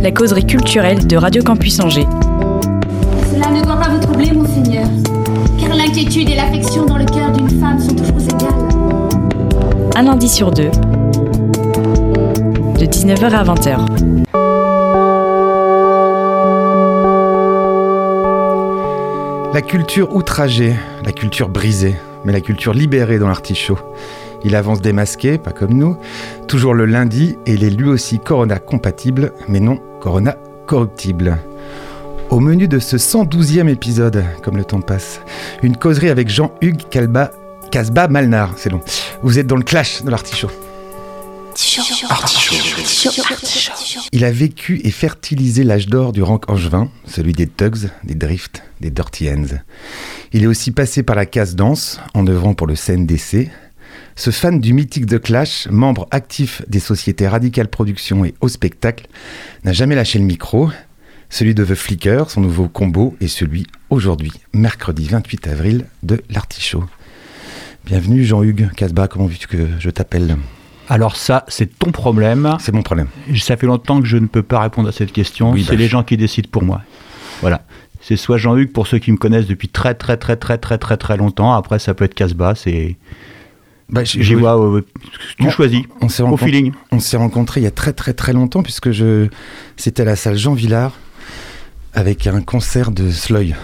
La causerie culturelle de Radio Campus Angers. Cela ne doit pas vous troubler, monseigneur, car l'inquiétude et l'affection dans le cœur d'une femme sont toujours égales. Un lundi sur deux, de 19h à 20h. La culture outragée, la culture brisée, mais la culture libérée dans l'artichaut. Il avance démasqué, pas comme nous, toujours le lundi, et il est lui aussi Corona compatible, mais non Corona corruptible. Au menu de ce 112e épisode, comme le temps passe, une causerie avec Jean-Hugues Calba, Casba Malnar, c'est long. Vous êtes dans le clash de l'artichaut. Il a vécu et fertilisé l'âge d'or du rank angevin, celui des thugs, des drifts, des dirty ends. Il est aussi passé par la case danse, en œuvrant pour le CNDC. Ce fan du mythique The Clash, membre actif des sociétés Radical Productions et Au Spectacle, n'a jamais lâché le micro. Celui de The Flicker, son nouveau combo, et celui aujourd'hui, mercredi 28 avril, de l'Artichaut. Bienvenue Jean-Hugues Casbah, comment veux-tu que je t'appelle? Alors ça, c'est ton problème. C'est mon problème. Ça fait longtemps que je ne peux pas répondre à cette question. Oui, c'est bah, les gens qui décident pour moi. Voilà. C'est soit Jean-Hugues pour ceux qui me connaissent depuis très très très très très très très longtemps. Après, ça peut être Casbah. C'est Bah, je- j'y je- vois. euh, tu choisis. On s'est feeling. On s'est rencontrés il y a très très très longtemps puisque je c'était à la salle Jean Villard avec un concert de Sloy.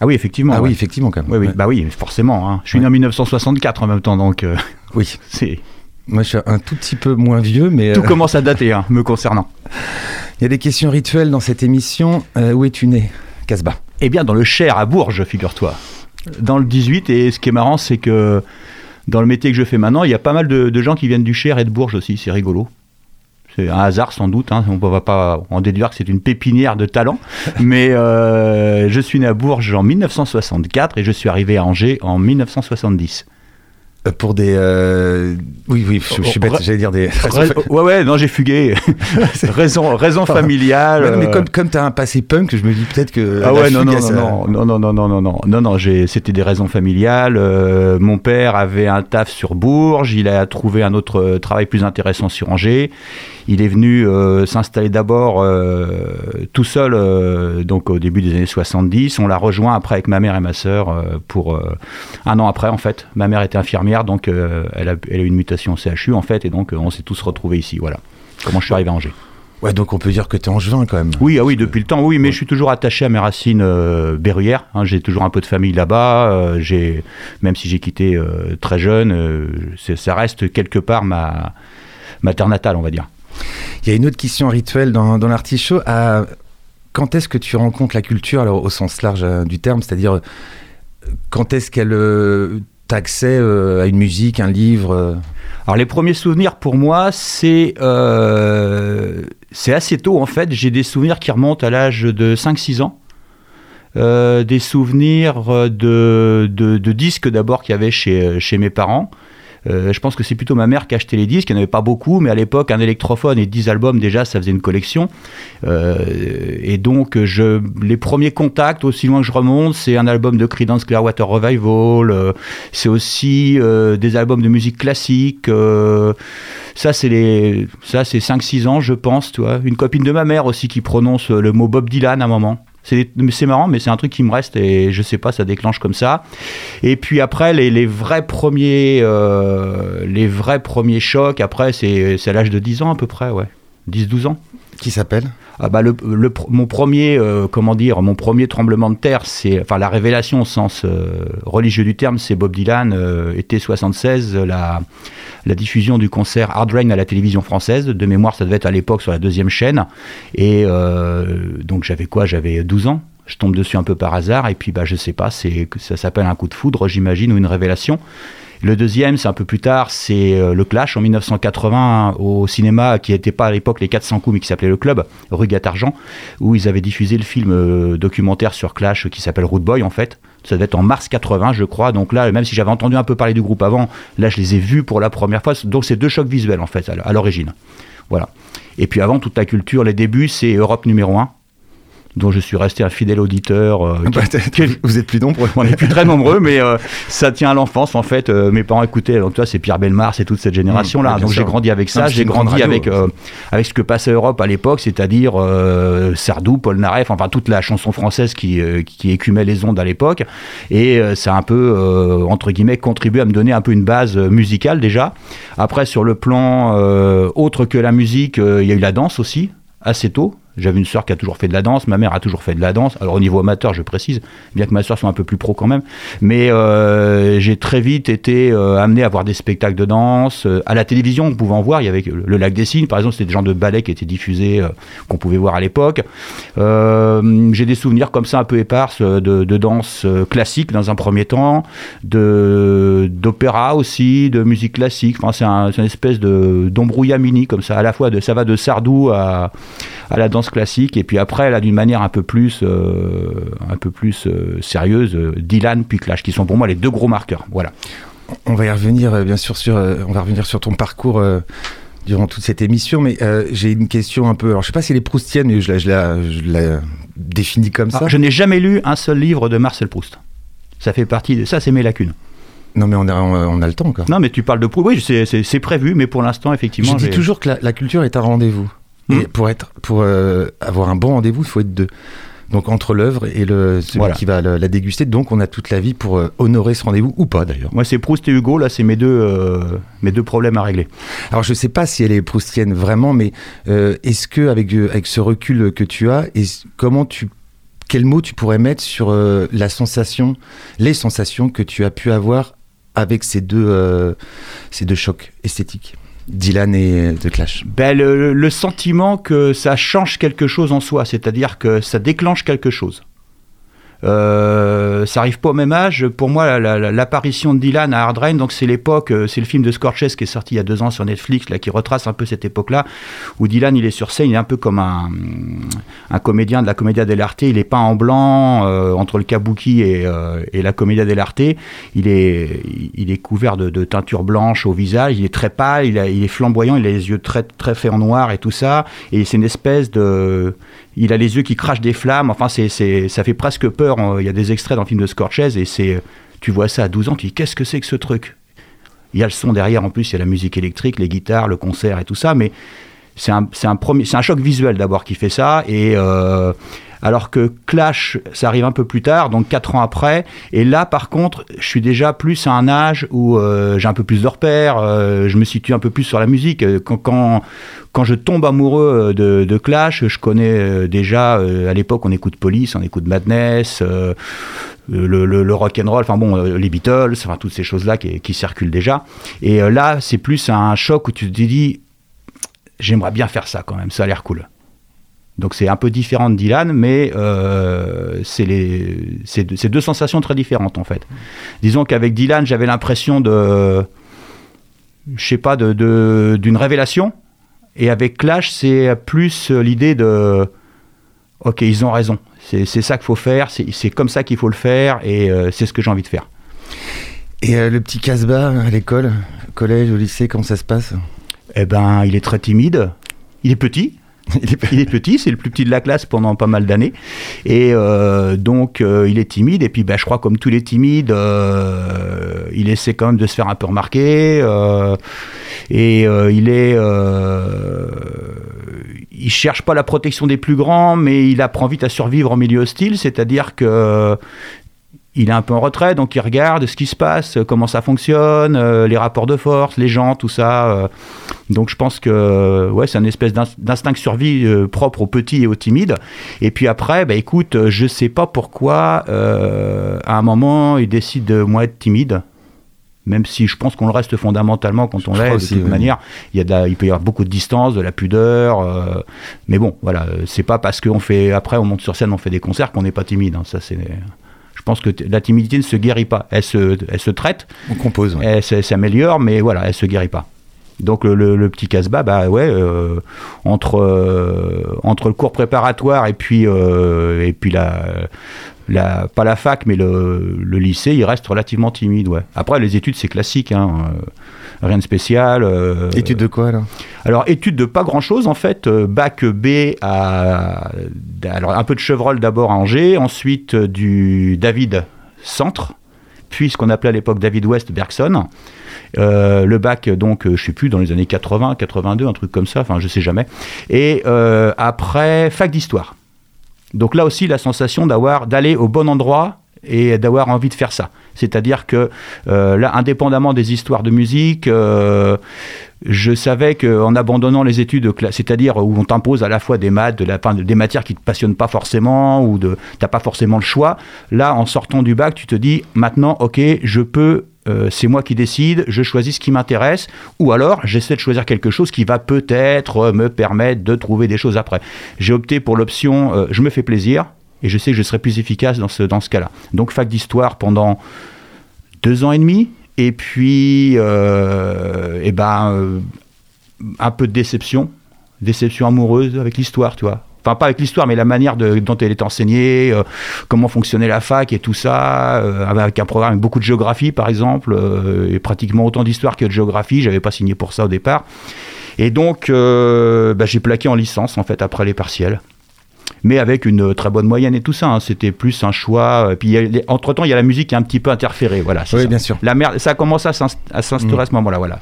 Ah oui, effectivement. ah ouais. oui, effectivement quand même. Oui, oui, Ouais. bah oui, forcément. hein. Je suis né Ouais. en 1964 en même temps, donc euh, Oui. c'est Moi je suis un tout petit peu moins vieux mais tout euh, commence à dater, hein, me concernant. il y a des questions rituelles dans cette émission. Euh, où es-tu né Casbah? Eh bien, dans le Cher, à Bourges, figure-toi. Dans le 18, et ce qui est marrant, c'est que dans le métier que je fais maintenant, il y a pas mal de, de gens qui viennent du Cher et de Bourges aussi, c'est rigolo. C'est un hasard sans doute, hein. on ne va pas en déduire que c'est une pépinière de talent. Mais euh, je suis né à Bourges en 1964 et je suis arrivé à Angers en 1970. Euh, pour des euh, oui oui je, je suis bête Ra- j'allais dire des ouais, ouais, non, j'ai fugué. raison, raison familiale. Non, mais euh, comme comme t'as un passé punk je me dis peut-être que Ah ouais, non, non, ça- non, non, non, non, non, non, non, non, non, j'ai- c'était des raisons familiales. Euh, mon père avait un taf sur Bourges, il a trouvé un autre euh, travail plus intéressant sur Angers. Il est venu euh, s'installer d'abord euh, tout seul, euh, donc au début des années 70. On l'a rejoint après avec ma mère et ma sœur pour un an après en fait. Ma mère était infirmière, donc elle, a, elle a eu une mutation au CHU en fait, et donc on s'est tous retrouvés ici. Voilà. Comment je suis arrivé à Angers. ouais donc on peut dire que t'es angevin quand même Oui, ah oui, depuis le temps, oui, mais je suis toujours attaché à mes racines euh, berruyères. hein. j'ai toujours un peu de famille là-bas. euh, j'ai, même si j'ai quitté euh, très jeune, ça reste quelque part ma, ma terre natale, on va dire. Il y a une autre question rituelle dans, dans l'artichaut. À... Quand est-ce que tu rencontres la culture, alors au sens large euh, du terme, c'est-à-dire euh, quand est-ce qu'elle euh, t'a accès euh, à une musique, un livre Alors les premiers souvenirs pour moi, c'est assez tôt en fait. J'ai des souvenirs qui remontent à l'âge de 5-6 ans. Des souvenirs de, disques d'abord qu'il y avait chez mes parents. Euh, je pense que c'est plutôt ma mère qui achetait les disques. Il n'y en avait pas beaucoup, mais à l'époque, un électrophone et 10 albums, déjà, ça faisait une collection. Euh, et donc, les premiers contacts, aussi loin que je remonte, c'est un album de Creedence Clearwater Revival. euh, c'est aussi des albums de musique classique. ça, c'est ça, c'est 5-6 ans, je pense, tu vois. Une copine de ma mère aussi qui prononce le mot Bob Dylan à un moment. C'est marrant, mais c'est un truc qui me reste et je sais pas, ça déclenche comme ça. Et puis après, les, les vrais premiers, euh, les vrais premiers chocs, après, c'est c'est à l'âge de 10 ans à peu près, ouais. 10-12 ans. qui s'appelle? Ah bah le, le mon premier, euh, comment dire, mon premier tremblement de terre, c'est, enfin la révélation au sens euh, religieux du terme, c'est Bob Dylan, euh, été 76, la, la diffusion du concert Hard Rain à la télévision française. De mémoire, ça devait être à l'époque sur la deuxième chaîne. Et euh, donc j'avais quoi? J'avais 12 ans. Je tombe dessus un peu par hasard et puis bah je sais pas, c'est ça s'appelle un coup de foudre, j'imagine, ou une révélation. Le deuxième, c'est un peu plus tard, c'est euh, Le Clash en 1980 au cinéma qui n'était pas à l'époque les 400 coups mais qui s'appelait Le Club, rue Gatargent, où ils avaient diffusé le film euh, documentaire sur Clash qui s'appelle Root Boy en fait. Ça devait être en mars 80, je crois. Donc là, même si j'avais entendu un peu parler du groupe avant, là, je les ai vus pour la première fois. Donc c'est deux chocs visuels en fait à l'origine. Voilà. Et puis avant, toute la culture, les débuts, c'est Europe numéro 1 dont je suis resté un fidèle auditeur. euh, qui- Bah, Vous êtes plus nombreux. on n'est plus très nombreux, mais euh, ça tient à l'enfance en fait. Euh, mes parents écoutaient, donc toi c'est Pierre Belmar, c'est toute cette génération là. Mmh, donc j'ai grandi avec ça, j'ai grandi radio, avec avec ce que passait Europe à l'époque, c'est-à-dire Sardou, Paul Naref, enfin toute la chanson française qui qui écumait les ondes à l'époque. Et ça a un peu entre guillemets contribué à me donner un peu une base musicale déjà. Après sur le plan autre que la musique, il y a eu la danse aussi assez tôt. J'avais une sœur qui a toujours fait de la danse, ma mère a toujours fait de la danse. Alors au niveau amateur, je précise, bien que ma sœur soit un peu plus pro quand même. Mais euh, j'ai très vite été euh, amené à voir des spectacles de danse. Euh, à la télévision, on pouvait en voir. Il y avait le Lac des Cygnes, par exemple, c'était des genres de ballets qui étaient diffusés, qu'on pouvait voir à l'époque. J'ai des souvenirs comme ça un peu éparses de, danse classique dans un premier temps, de d'opéra aussi, de musique classique. Enfin, c'est un, une espèce de d'embrouillamini comme ça. À la fois, de, ça va de Sardou à, à la danse classique, et puis après, là, d'une manière un peu plus, euh, un peu plus euh, sérieuse, euh, Dylan puis Clash, qui sont pour moi les deux gros marqueurs. Voilà. On va y revenir, bien sûr, sur, on va revenir sur ton parcours durant toute cette émission, mais euh, j'ai une question un peu. Alors, je sais pas si elle est proustienne, mais je la, je la, je la définis comme ça. Ah, je n'ai jamais lu un seul livre de Marcel Proust. Ça fait partie de ça, c'est mes lacunes. Non, mais on a, on a- le temps encore. Non, mais tu parles de Proust. Oui, c'est- c'est c'est prévu, mais pour l'instant, effectivement, je dis toujours que la, la culture est un rendez-vous. Hmm. Et pour, être, pour euh, avoir un bon rendez-vous, il faut être deux. Donc entre l'œuvre et le, celui Voilà. qui va le- la déguster, donc on a toute la vie pour euh, honorer ce rendez-vous ou pas d'ailleurs. Moi, c'est Proust et Hugo. Là, c'est mes deux, euh, mes deux problèmes à régler. Alors je sais pas si elle est proustienne vraiment, mais euh, est-ce que avec, avec ce recul que tu as, comment tu quel mot tu pourrais mettre sur la sensation, les sensations que tu as pu avoir avec ces deux, ces deux chocs esthétiques, Dylan et euh, The Clash Ben, le, le sentiment que ça change quelque chose en soi, c'est-à-dire que ça déclenche quelque chose. Euh, ça arrive pas au même âge. Pour moi, la- la- l'apparition de Dylan à Hard Rain, donc c'est l'époque, euh, c'est le film de Scorches qui est sorti il y a deux ans sur Netflix, là, qui retrace un peu cette époque-là, où Dylan, il est sur scène, il est un peu comme un, un comédien de la Commedia dell'arte. Il est peint en blanc euh, entre le kabuki et, euh, et la Commedia dell'arte. Il est, il est couvert de, de teinture blanche au visage. Il est très pâle, il est flamboyant, il a les yeux très, très faits en noir et tout ça. Et c'est une espèce de, il a les yeux qui crachent des flammes. Enfin, c'est, c'est, ça fait presque peur. Il y a des extraits dans le film de Scorches et c'est, tu vois ça à 12 ans, tu dis qu'est-ce que c'est que ce truc? Il y a le son derrière en plus, il y a la musique électrique, les guitares, le concert et tout ça, mais c'est un, c'est un, premier, c'est un choc visuel d'abord qui fait ça. Et euh, alors que Clash, ça arrive un peu plus tard, donc 4 ans après. Et là, par contre, je suis déjà plus à un âge où euh, j'ai un peu plus de repères, euh, je me situe un peu plus sur la musique. Euh, Quand, quand, quand je tombe amoureux de, Clash, je connais déjà, à l'époque, on écoute Police, on écoute Madness, le, rock and roll, enfin bon, les Beatles, enfin toutes ces choses-là qui, qui circulent déjà. Et là, c'est plus un choc où tu te dis, j'aimerais bien faire ça quand même, ça a l'air cool. Donc c'est un peu différent de Dylan, mais euh, c'est deux, sensations très différentes en fait. Disons qu'avec Dylan, j'avais l'impression de, je sais pas, de- de- d'une révélation, et avec Clash, c'est plus l'idée de, ok, ils ont raison, c'est ça qu'il faut faire, c'est comme ça qu'il faut le faire, et euh, c'est ce que j'ai envie de faire. Et euh, le petit Casbah à l'école, au collège, au lycée, comment ça se passe? Eh ben, il est très timide, il est petit, Il est- petit, c'est le plus petit de la classe pendant pas mal d'années. Et euh, donc, euh, il est timide. Et puis, bah, je crois, comme tous les timides, euh, il essaie quand même de se faire un peu remarquer. euh, et euh, il est. euh, il cherche pas la protection des plus grands, mais il apprend vite à survivre en milieu hostile. C'est-à-dire que. Il est un peu en retrait, donc il regarde ce qui se passe, comment ça fonctionne, euh, les rapports de force, les gens, tout ça. euh, donc je pense que ouais, c'est une espèce d'ins- d'instinct de survie euh, propre aux petits et aux timides. Et puis après, bah, écoute, euh, je sais pas pourquoi, euh, à un moment, il décide de moins être timide. Même si je pense qu'on le reste fondamentalement quand on l'est, de toute oui. manière, il, y a de la- il peut y avoir beaucoup de distance, de la pudeur. euh, mais bon, voilà, euh, c'est pas parce qu'on fait, après on monte sur scène, on fait des concerts qu'on n'est pas timide. hein. ça, c'est, je pense que la timidité ne se guérit pas. Elle se, elle se traite, On compose. ouais. elle, s'améliore, mais voilà, elle se guérit pas. Donc le, le- le petit casse-bas, bah ouais, euh, entre, euh, entre le cours préparatoire et puis, euh, et puis la, la, pas la fac, mais le, le lycée, il reste relativement timide. Ouais. Après, les études, c'est classique, hein, rien de spécial. euh, Étude de quoi alors? Alors, étude de pas grand-chose, en fait. bac B à. Alors, un peu de Chevreul d'abord à Angers, ensuite du David Centre, puis ce qu'on appelait à l'époque David West Bergson. Euh, le bac, donc, euh, je sais plus, dans les années 80, 82, un truc comme ça, enfin, je sais jamais. Et euh, après, fac d'histoire. Donc là aussi, la sensation d'avoir d'aller au bon endroit et d'avoir envie de faire ça. C'est-à-dire que euh, là, indépendamment des histoires de musique, euh, je savais qu'en abandonnant les études, c'est-à-dire où on t'impose à la fois des maths, des matières qui te passionnent pas forcément, ou de, t'as pas forcément le choix. Là, en sortant du bac, tu te dis maintenant, ok, je peux, euh, c'est moi qui décide, je choisis ce qui m'intéresse, ou alors j'essaie de choisir quelque chose qui va peut-être me permettre de trouver des choses après. J'ai opté pour l'option, je me fais plaisir. Et je sais que je serai plus efficace dans ce, dans ce cas-là. Donc, fac d'histoire pendant deux ans et demi. Et puis, euh, eh ben, euh, un peu de déception, déception amoureuse avec l'histoire, tu vois. Enfin, pas avec l'histoire, mais la manière dont elle est enseignée, euh, comment fonctionnait la fac et tout ça, avec un programme avec beaucoup de géographie, par exemple, et pratiquement autant d'histoire que de géographie. J'avais pas signé pour ça au départ. Et donc, bah, j'ai plaqué en licence, en fait, après les partiels mais avec une très bonne moyenne et tout ça. hein. C'était plus un choix. Et puis, il y a les- entre-temps, il y a la musique qui a un petit peu interféré. Voilà, Oui, ça. bien sûr. La merde, ça a commencé à s'instaurer Mm. à ce moment-là. Voilà.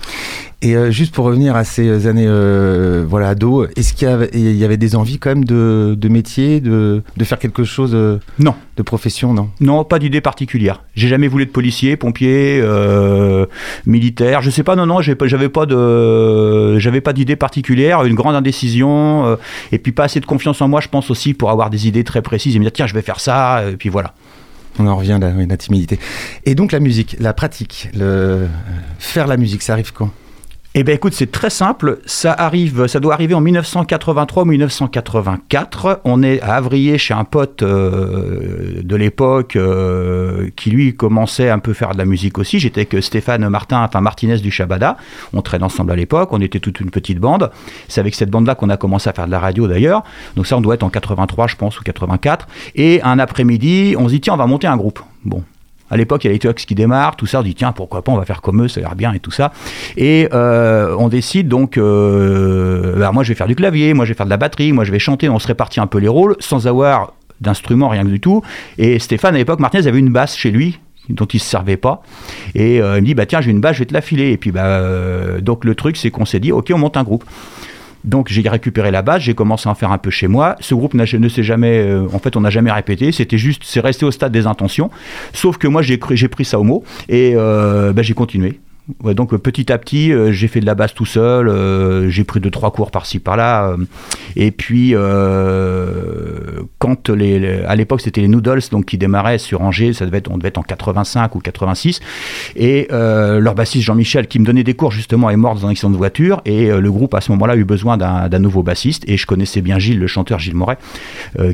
Et euh, juste pour revenir à ces années euh, voilà, ado, est-ce qu'il y avait, il y avait des envies quand même de, de métier, de, de faire quelque chose euh, Non. de profession, non? Non, pas d'idée particulière. J'ai jamais voulu de policier, pompier, euh, militaire. Je sais pas. Non, non, j'avais pas de, j'avais pas d'idée particulière. Une grande indécision euh, et puis pas assez de confiance en moi, je pense aussi pour avoir des idées très précises et me dire tiens, je vais faire ça. Et puis voilà. On en revient à la, timidité. Et donc la musique, la pratique, le, euh, faire la musique, ça arrive quand? Eh bien, écoute, c'est très simple. Ça arrive, ça doit arriver en 1983 ou 1984. On est à Avrier chez un pote euh, de l'époque euh, qui lui commençait un peu faire de la musique aussi. J'étais avec Stéphane Martin, enfin Martinez du Shabada. On traînait ensemble à l'époque. On était toute une petite bande. C'est avec cette bande-là qu'on a commencé à faire de la radio d'ailleurs. Donc ça, on doit être en 83, je pense, ou 84. Et un après-midi, on se dit tiens, on va monter un groupe. Bon. À l'époque, il y a les Tucks qui démarrent, tout ça. On dit tiens, pourquoi pas, on va faire comme eux, ça a l'air bien et tout ça. Et euh, on décide donc, euh, bah, moi je vais faire du clavier, moi je vais faire de la batterie, moi je vais chanter. On se répartit un peu les rôles sans avoir d'instrument, rien du tout. Et Stéphane, à l'époque, Martinez avait une basse chez lui dont il se servait pas et euh, il me dit bah tiens j'ai une basse je vais te la filer et puis bah donc le truc c'est qu'on s'est dit ok on monte un groupe donc j'ai récupéré la basse, j'ai commencé à en faire un peu chez moi. Ce groupe ne s'est jamais, euh, en fait, on n'a jamais répété. C'était juste, c'est resté au stade des intentions. Sauf que moi, j'ai pris ça au mot et euh, bah, j'ai continué. Donc euh, petit à petit, euh, j'ai fait de la basse tout seul. euh, j'ai pris deux trois cours par-ci par-là. et puis, quand à l'époque, c'était les Noodles, donc qui démarraient sur Angers. Ça devait être, on devait être en 85 ou 86. Et leur bassiste Jean-Michel, qui me donnait des cours justement, est mort dans un accident de voiture. Et le groupe à ce moment-là a eu besoin d'un nouveau bassiste. Et je connaissais bien Gilles, le chanteur Gilles Moret,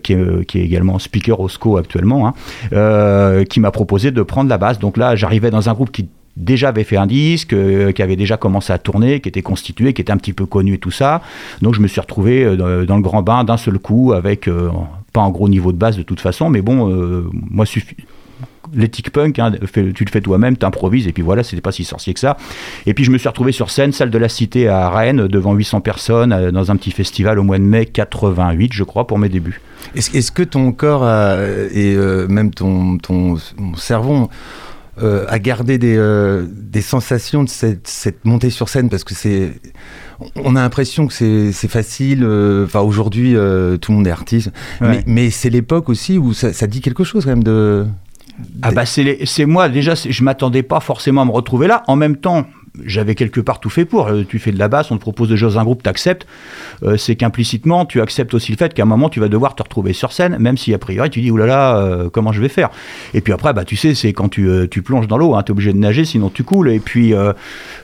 qui, est, également speaker au SCO actuellement, hein, qui m'a proposé de prendre la basse. Donc là, j'arrivais dans un groupe qui déjà avait fait un disque, euh, qui avait déjà commencé à tourner, qui était constitué, qui était un petit peu connu et tout ça. Donc je me suis retrouvé euh, dans, le grand bain d'un seul coup avec euh, pas un gros niveau de base de toute façon, mais bon, moi suffi- l'éthique punk, hein, tu le fais toi-même, t'improvises, et puis voilà, c'était pas si sorcier que ça. Et puis je me suis retrouvé sur scène, salle de la Cité à Rennes, devant 800 personnes, dans un petit festival au mois de mai 88, je crois, pour mes débuts. Est-ce que ton corps et même ton cerveau euh, a gardé des, euh, des sensations de cette, cette montée sur scène Parce que c'est. On a l'impression que c'est c'est facile. euh, Enfin, aujourd'hui, euh, tout le monde est artiste. Ouais. Mais, mais c'est l'époque aussi où ça, ça dit quelque chose quand même de. Ah bah c'est moi déjà je m'attendais pas forcément à me retrouver là en même temps j'avais quelque part tout fait pour. Euh, tu fais de la basse, on te propose de jouer dans un groupe, tu acceptes. c'est qu'implicitement, tu acceptes aussi le fait qu'à un moment, tu vas devoir te retrouver sur scène, même si a priori, tu dis, oulala, là là, comment je vais faire? Et puis après, bah, tu sais, c'est quand tu, tu plonges dans l'eau, hein, tu es obligé de nager, sinon tu coules. Et puis,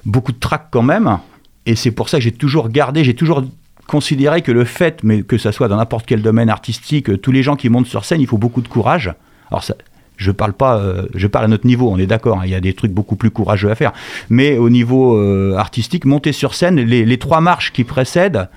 beaucoup de trac quand même. Et c'est pour ça que j'ai toujours gardé, j'ai toujours considéré que le fait, mais que ça soit dans n'importe quel domaine artistique, tous les gens qui montent sur scène, il faut beaucoup de courage. Je parle pas, euh, je parle à notre niveau, on est d'accord, hein, il y a des trucs beaucoup plus courageux à faire. Mais au niveau euh, artistique, monter sur scène, les, trois marches qui précèdent,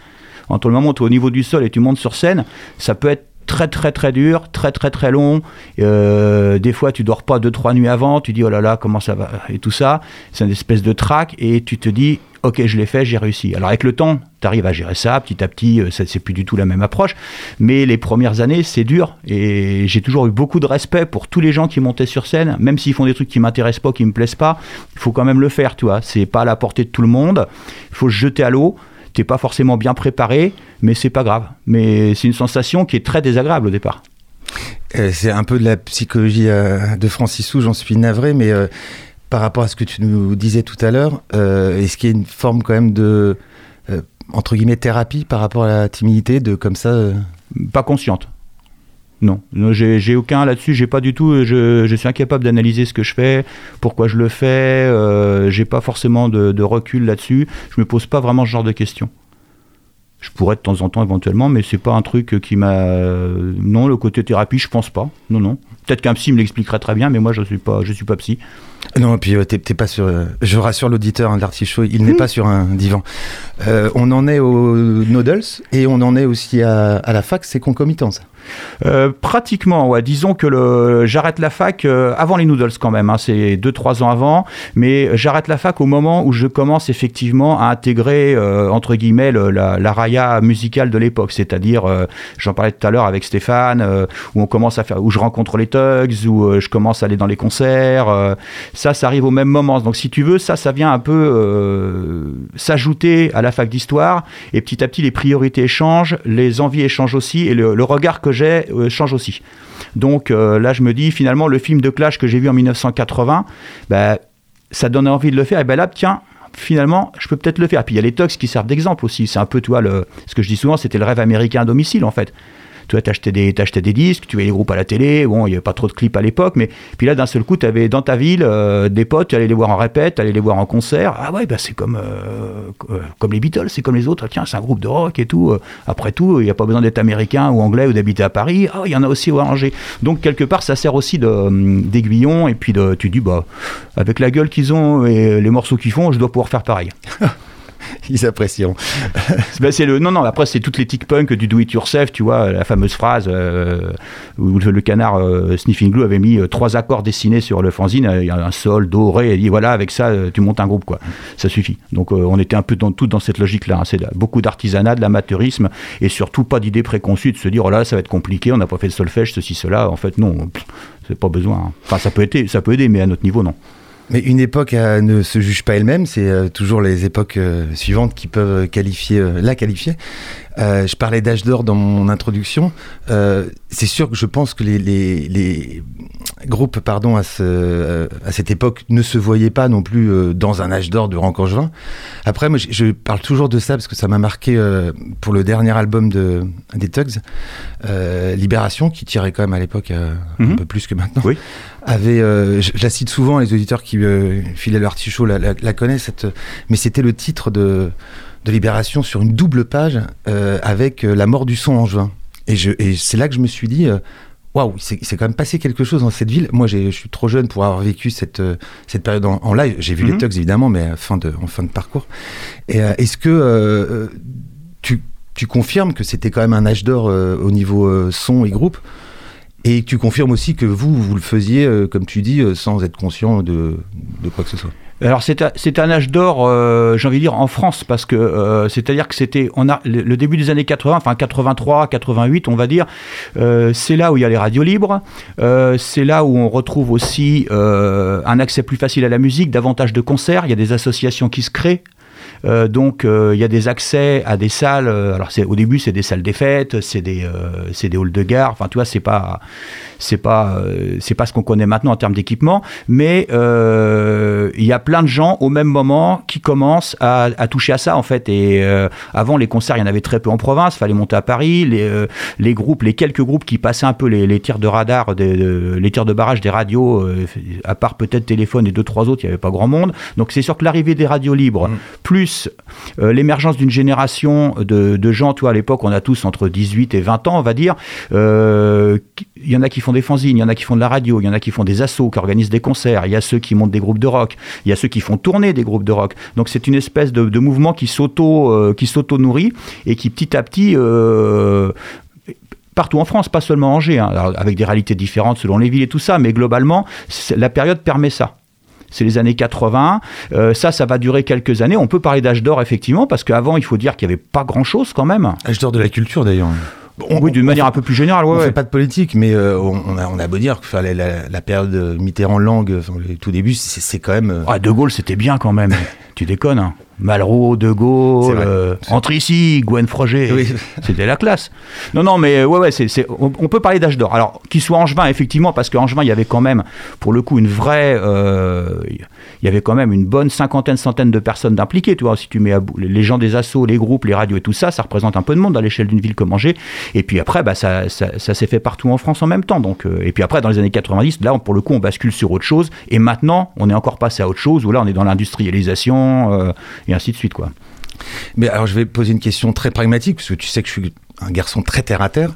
entre le moment où tu es au niveau du sol et tu montes sur scène, ça peut être très très très dur, très très très long. Euh, des fois, tu dors pas deux trois nuits avant, tu dis oh là là comment ça va et tout ça. C'est une espèce de trac et tu te dis ok je l'ai fait, j'ai réussi. Alors avec le temps, tu arrives à gérer ça petit à petit. Euh, c'est plus du tout la même approche, mais les premières années c'est dur et j'ai toujours eu beaucoup de respect pour tous les gens qui montaient sur scène, même s'ils font des trucs qui m'intéressent pas, qui me plaisent pas. Il faut quand même le faire, tu vois. C'est pas à la portée de tout le monde. Il faut se jeter à l'eau t'es pas forcément bien préparé, mais c'est pas grave. Mais c'est une sensation qui est très désagréable au départ. Euh, c'est un peu de la psychologie euh, de Francis j'en suis navré, mais par rapport à ce que tu nous disais tout à l'heure, est-ce qu'il y a une forme quand même de, entre guillemets, thérapie par rapport à la timidité, de comme ça Pas consciente. Non, j'ai aucun là-dessus, j'ai pas du tout, je, suis incapable d'analyser ce que je fais, pourquoi je le fais, euh, j'ai pas forcément de, recul là-dessus, je me pose pas vraiment ce genre de questions. Je pourrais de temps en temps éventuellement, mais c'est pas un truc qui m'a. Non, le côté thérapie, je pense pas. Non, non. Peut-être qu'un psy me l'expliquerait très bien, mais moi je suis pas, je suis pas psy. Non, et puis euh, t'es pas sur. Euh, je rassure l'auditeur hein, l'artichaut, il n'est pas sur un divan. on en est aux noodles et on en est aussi à, à la fac, c'est concomitant ça. Euh, pratiquement, ouais. Disons que j'arrête la fac euh, avant les noodles quand même. Hein, c'est 2-3 ans avant. Mais j'arrête la fac au moment où je commence effectivement à intégrer, euh, entre guillemets, la, la, raya musicale de l'époque. C'est-à-dire, j'en parlais tout à l'heure avec Stéphane, où on commence à faire, où je rencontre les Tugs, où je commence à aller dans les concerts. Ça, ça arrive au même moment. Donc si tu veux, ça, ça vient un peu s'ajouter à la fac d'histoire. Et petit à petit, les priorités changent, les envies échangent aussi, et le, regard que j'ai euh, change aussi. Donc euh, là, je me dis, finalement, le film de Clash que j'ai vu en 1980, bah, ça donne envie de le faire. Et ben là, tiens, finalement, je peux peut-être le faire. Puis il y a les Tox qui servent d'exemple aussi. C'est un peu, toi, le, ce que je dis souvent, c'était le rêve américain à domicile, en fait tu achetais des, des disques, tu voyais les groupes à la télé, bon, il n'y avait pas trop de clips à l'époque, mais puis là, d'un seul coup, tu avais dans ta ville euh, des potes, tu allais les voir en répète, tu allais les voir en concert. Ah ouais, bah c'est comme, euh, euh, comme les Beatles, c'est comme les autres. Tiens, c'est un groupe de rock et tout. Après tout, il n'y a pas besoin d'être américain ou anglais ou d'habiter à Paris. Ah, il y en a aussi au Angers. Donc, quelque part, ça sert aussi d'aiguillon et puis de, tu dis, bah, avec la gueule qu'ils ont et les morceaux qu'ils font, je dois pouvoir faire pareil. ils apprécieront. Ben, le, non, non, après, c'est toute l'éthique punk du do it yourself, tu vois, la fameuse phrase euh, où le, canard euh, Sniffing Glue avait mis euh, trois accords dessinés sur le fanzine, un sol, do, ré, et dit voilà, avec ça, tu montes un groupe, quoi. Ça suffit. Donc, on était un peu dans, tout dans cette logique-là. Hein. C'est beaucoup d'artisanat, de l'amateurisme, et surtout pas d'idées préconçues de se dire oh là, ça va être compliqué, on n'a pas fait de solfège, ceci, cela. En fait, non, c'est pas besoin. Hein. Enfin, ça peut, ça peut aider, mais à notre niveau, non. Mais une époque euh, ne se juge pas elle-même, c'est euh, toujours les époques euh, suivantes qui peuvent qualifier, la qualifier. Je parlais d'âge d'or dans mon introduction. c'est sûr que je pense que les, les, les groupes pardon, à, ce, à, cette époque ne se voyaient pas non plus dans un âge d'or de Rancangevin. Après, moi, je, parle toujours de ça parce que ça m'a marqué pour le dernier album de, des Tugs, Libération, qui tirait quand même à l'époque un mhm. peu plus que maintenant. Oui avait, euh, je, la cite souvent, les auditeurs qui euh, filaient l'artichaut la, la, connaissent, cette, mais c'était le titre de, de Libération sur une double page euh, avec la mort du son en juin. Et, c'est là que je me suis dit, waouh, c'est quand même passé quelque chose dans cette ville. Moi, je suis trop jeune pour avoir vécu cette, cette période en, live. J'ai vu les mhm. Tugs, évidemment, mais en fin de, en fin de parcours. Et est-ce que tu, tu confirmes que c'était quand même un âge d'or au niveau son et groupe? Et tu confirmes aussi que vous, vous le faisiez, euh, comme tu dis, euh, sans être conscient de, de quoi que ce soit. Alors c'est un âge d'or, euh, j'ai envie de dire, en France, parce que c'est-à-dire que c'était, on a le, début des années 80, enfin 83, 88, on va dire, c'est là où il y a les radios libres, c'est là où on retrouve aussi un accès plus facile à la musique, davantage de concerts, il y a des associations qui se créent, Euh, donc euh, il y a des accès à des salles. euh, alors c'est au début c'est des salles des fêtes, c'est des euh, c'est des halls de gare. Enfin tu vois c'est pas c'est pas c'est pas ce qu'on connaît maintenant en termes d'équipement, mais il y a plein de gens au même moment qui commencent à, à toucher à ça en fait. Et avant les concerts il y en avait très peu en province, fallait monter à Paris. Les les groupes, les quelques groupes qui passaient un peu les, les tirs de radar, des- de- les tirs de barrage des radios, à part peut-être téléphone et deux trois autres, il n'y avait pas grand monde. Donc c'est sûr que l'arrivée des radios libres, plus euh, l'émergence d'une génération de, gens, toi à l'époque on a tous entre 18 et 20 ans on va dire, euh, il y en a qui font des fanzines, il y en a qui font de la radio, il y en a qui font des assos, qui organisent des concerts, il y a ceux qui montent des groupes de rock, il y a ceux qui font tourner des groupes de rock. Donc c'est une espèce de, mouvement euh, qui s'auto-nourrit et qui petit à petit euh, partout en France, pas seulement Angers, hein, avec des réalités différentes selon les villes et tout ça, mais globalement, la période permet ça. C'est les années 80. Euh, ça, ça va durer quelques années. On peut parler d'âge d'or, effectivement, parce qu'avant, il faut dire qu'il n'y avait pas grand-chose quand même. Âge d'or de la culture d'ailleurs. On- oui, d'une manière un peu plus générale. On Ouais, fait ouais. pas de politique, mais euh, on, a, on a beau dire que la, la- la période Mitterrand-Langue, le tout début, c'est c'est quand même. euh, Ah, de Gaulle, c'était bien quand même. tu déconnes. hein. Malraux, De Gaulle, euh, entre ici, Gwen Froger. Oui. C'était la classe. Non, non, mais euh, ouais, ouais, on, on peut parler d'âge d'or. Alors, qu'il soit Angevin, effectivement, parce qu'Angevin, il y avait quand même, pour le coup, une vraie. euh, il y avait quand même une bonne cinquantaine, centaine de personnes d'impliquées. Tu vois, si tu mets à bout les gens des assos, les groupes, les radios et tout ça, ça représente un peu de monde à l'échelle d'une ville comme Angers. Et puis après, bah, ça, ça, ça s'est fait partout en France en même temps. Donc, euh, et puis après, dans les années 90, là, on- pour le coup, on bascule sur autre chose. Et maintenant, on est encore passé à autre chose, où là, on est dans l'industrialisation et ainsi de suite, quoi. Mais alors, je vais poser une question très pragmatique, parce que tu sais que je suis un garçon très terre à terre.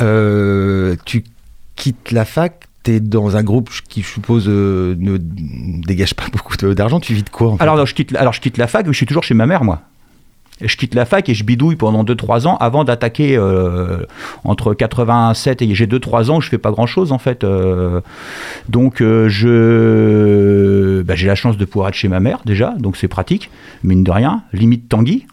Euh, tu quittes la fac, tu es dans un groupe qui, je suppose, euh, ne dégage pas beaucoup d'argent. Tu vis de quoi en fait? Alors, non, je quitte, alors je quitte la fac, mais je suis toujours chez ma mère, moi. Je quitte la fac et je bidouille pendant 2-3 ans avant d'attaquer euh, entre 87 et j'ai 2-3 ans où je fais pas grand chose en fait. euh. donc euh, je bah, j'ai la chance de pouvoir être chez ma mère déjà, donc c'est pratique, mine de rien, limite Tanguy.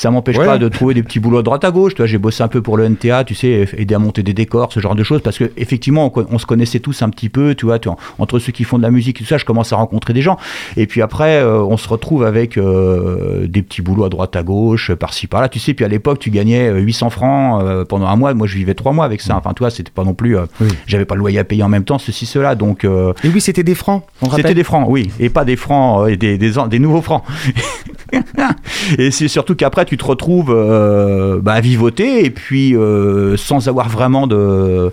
Ça m'empêche Ouais. pas de trouver des petits boulots à droite à gauche. J'ai bossé un peu pour le NTA, tu sais, aider à monter des décors, ce genre de choses, parce que effectivement, on, se connaissait tous un petit peu, tu vois, tu vois, entre ceux qui font de la musique et tout ça, je commence à rencontrer des gens. Et puis après, euh, on se retrouve avec euh, des petits boulots à droite à gauche, par-ci par-là. Tu sais, puis à l'époque, tu gagnais euh, 800 francs euh, pendant un mois. Moi, je vivais trois mois avec ça. Enfin, tu vois, c'était pas non plus. euh, Oui. J'avais pas le loyer à payer en même temps, ceci, cela. Donc. euh, Et oui, c'était des francs. On c'était des francs, oui, et pas des francs, euh, et des, des, an- des nouveaux francs. et c'est surtout qu'après, tu te retrouves euh, bah, à vivoter, et puis euh, sans avoir vraiment de,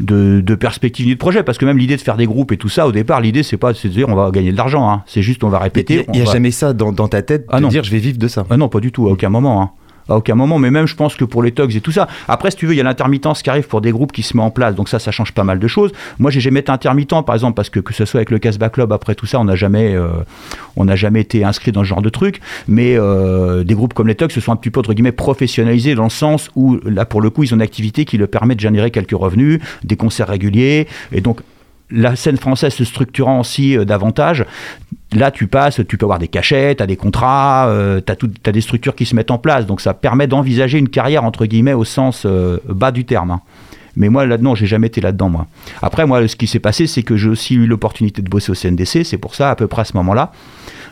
de, de perspective ni de projet. Parce que même l'idée de faire des groupes et tout ça, au départ, l'idée, c'est pas c'est de dire on va gagner de l'argent, hein. c'est juste on va Il répéter. n'y a, va- jamais ça dans, dans ta tête Ah de non. dire je vais vivre de ça. ah non, pas du tout, à aucun moment. hein. À aucun moment, mais même je pense que pour les tugs et tout ça. Après, si tu veux, il y a l'intermittence qui arrive pour des groupes qui se met en place, donc ça, ça change pas mal de choses. Moi, j'ai jamais été intermittent, par exemple, parce que que ce soit avec le Casbah Club, après tout ça, on n'a jamais, euh, jamais été inscrit dans ce genre de truc. Mais euh, des groupes comme les tugs se sont un petit peu entre guillemets professionnalisés dans le sens où là, pour le coup, ils ont une activité qui leur permet de générer quelques revenus, des concerts réguliers, et donc la scène française se structurant aussi euh, davantage, là tu passes, tu peux avoir des cachets, tu as des contrats, tu as, des structures qui se mettent en place. Donc ça permet d'envisager une carrière, entre guillemets, au sens euh, bas du terme. hein. Mais moi, là-dedans, j'ai jamais été là-dedans, moi. Après, moi, ce qui s'est passé, c'est que j'ai aussi eu l'opportunité de bosser au CNDC. C'est pour ça, à peu près à ce moment-là.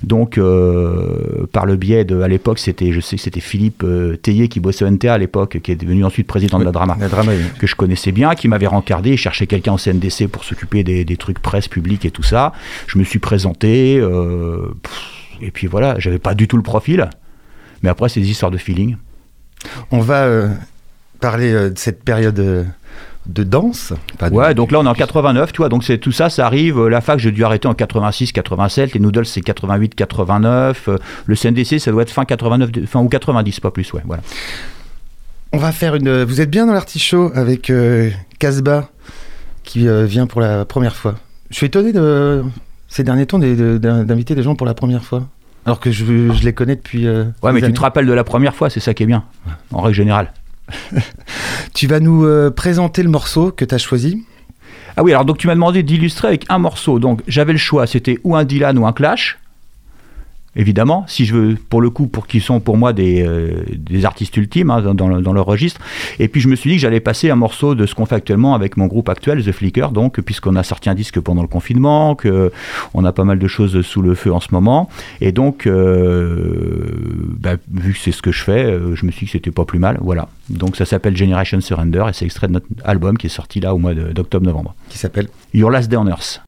Donc, euh, par le biais de, à l'époque, c'était, je sais c'était Philippe euh, Théier qui bossait au NTA à l'époque, qui est devenu ensuite président de la Drama La drama, oui. que je connaissais bien, qui m'avait rencardé, il cherchait quelqu'un au CNDC pour s'occuper des, des trucs presse publique et tout ça. Je me suis présenté, euh, et puis voilà, j'avais pas du tout le profil. Mais après, c'est des histoires de feeling. On va euh, parler de cette période de danse. De- Ouais, donc là on est en 89, tu vois, donc c'est tout ça, ça arrive. euh, La fac, j'ai dû arrêter en 86, 87. Les Noodles, c'est 88, 89. euh, Le CNDC, ça doit être fin 89, de- fin ou 90, pas plus, ouais, voilà. On va faire une. Vous êtes bien dans l'artichaut avec euh, Casbah qui euh, vient pour la première fois. Je suis étonné de ces derniers temps d'inviter des gens pour la première fois. Alors que je, je les connais depuis. euh, Ouais, mais tu te rappelles de la première fois, c'est ça qui est bien, en règle générale. Tu vas nous euh, présenter le morceau que tu as choisi. Ah oui, alors donc tu m'as demandé d'illustrer avec un morceau. Donc j'avais le choix, c'était ou un Dylan ou un Clash. Évidemment, si je veux, pour le coup, pour qui sont pour moi des, euh, des artistes ultimes hein, dans, dans le- dans leur registre. Et puis je me suis dit que j'allais passer un morceau de ce qu'on fait actuellement avec mon groupe actuel, The Flicker, donc puisqu'on a sorti un disque pendant le confinement, que on a pas mal de choses sous le feu en ce moment, et donc euh, bah, vu que c'est ce que je fais, euh, je me suis dit que c'était pas plus mal, voilà. Donc ça s'appelle Generation Surrender et c'est extrait de notre album qui est sorti là au mois d'octobre-novembre. Qui s'appelle Your Last Day on Earth.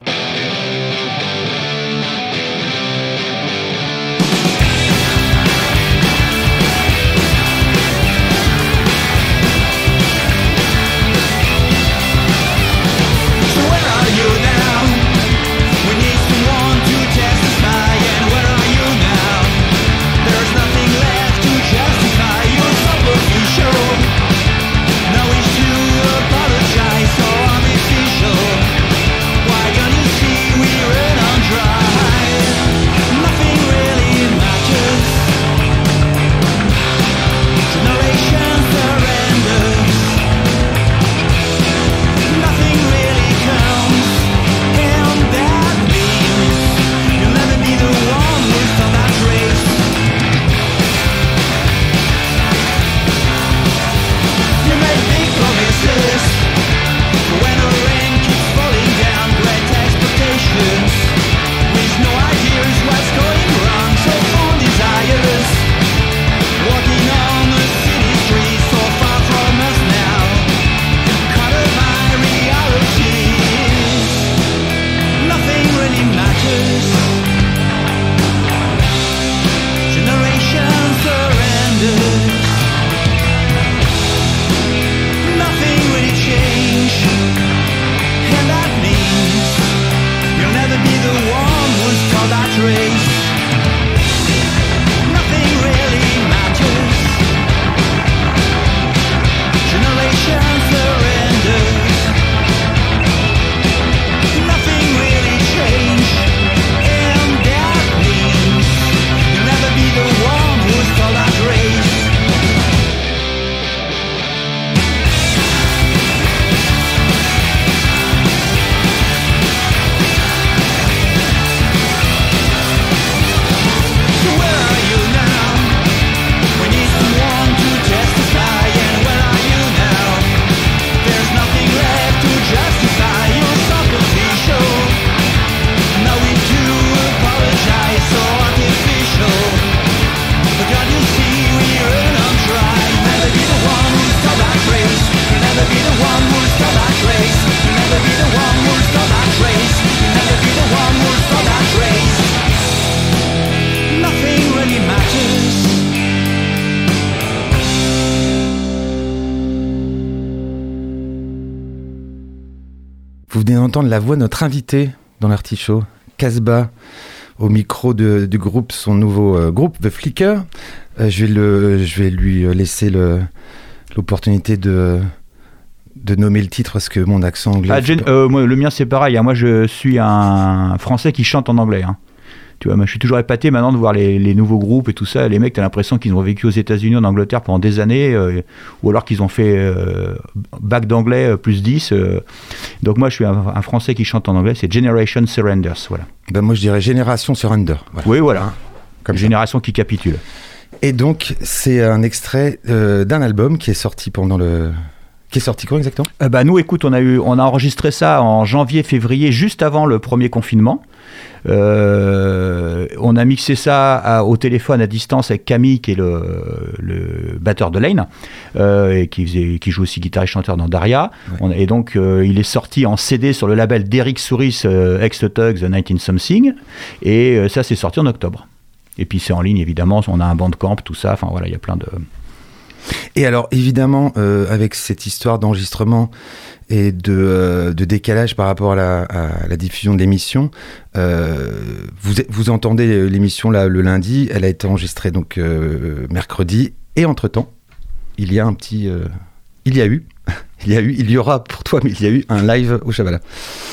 Vous venez d'entendre la voix de notre invité dans l'artichaut, Casbah, au micro de- du groupe, son nouveau euh, groupe, The Flicker. Euh, je, vais le, je vais lui euh, laisser l'opportunité de, de nommer le titre parce que mon accent anglais. Ah, euh, moi, le mien c'est pareil. hein. Moi je suis un Français qui chante en anglais. hein. Tu vois, moi, je suis toujours épaté maintenant de voir les, les nouveaux groupes et tout ça. Les mecs, t'as l'impression qu'ils ont vécu aux États-Unis, en Angleterre pendant des années, euh, ou alors qu'ils ont fait euh, bac d'anglais euh, plus 10. euh. Donc moi, je suis un, un Français qui chante en anglais. C'est Generation Surrenders, voilà. Ben, moi, je dirais Génération Surrender. Voilà. Oui, voilà. Comme ça. Génération qui capitule. Et donc, c'est un extrait d'un album qui est sorti pendant le. Qui est sorti quand exactement? Euh, bah, nous, écoute, on a, eu, on a enregistré ça en janvier, février, juste avant le premier confinement. Euh, on a mixé ça à- au téléphone à distance avec Camille, qui est le, le batteur de Lane, euh, et qui, faisait, qui joue aussi guitare et chanteur dans Daria. On- et donc, euh, il est sorti en CD sur le label d'Eric Souris, euh, ex-Tugs, 19 Something. Et ça, c'est sorti en octobre. Et puis, c'est en ligne, évidemment. On a un bandcamp, tout ça. Enfin, voilà, il y a plein de. Et alors, évidemment, euh, avec cette histoire d'enregistrement et de, euh, de décalage par rapport à la, diffusion de l'émission, euh, vous, vous entendez l'émission là, le lundi, elle a été enregistrée donc euh, mercredi, et entre-temps, il y a un petit... il y a eu, il y a eu, il y aura pour toi, mais il y a eu un live au Chabala.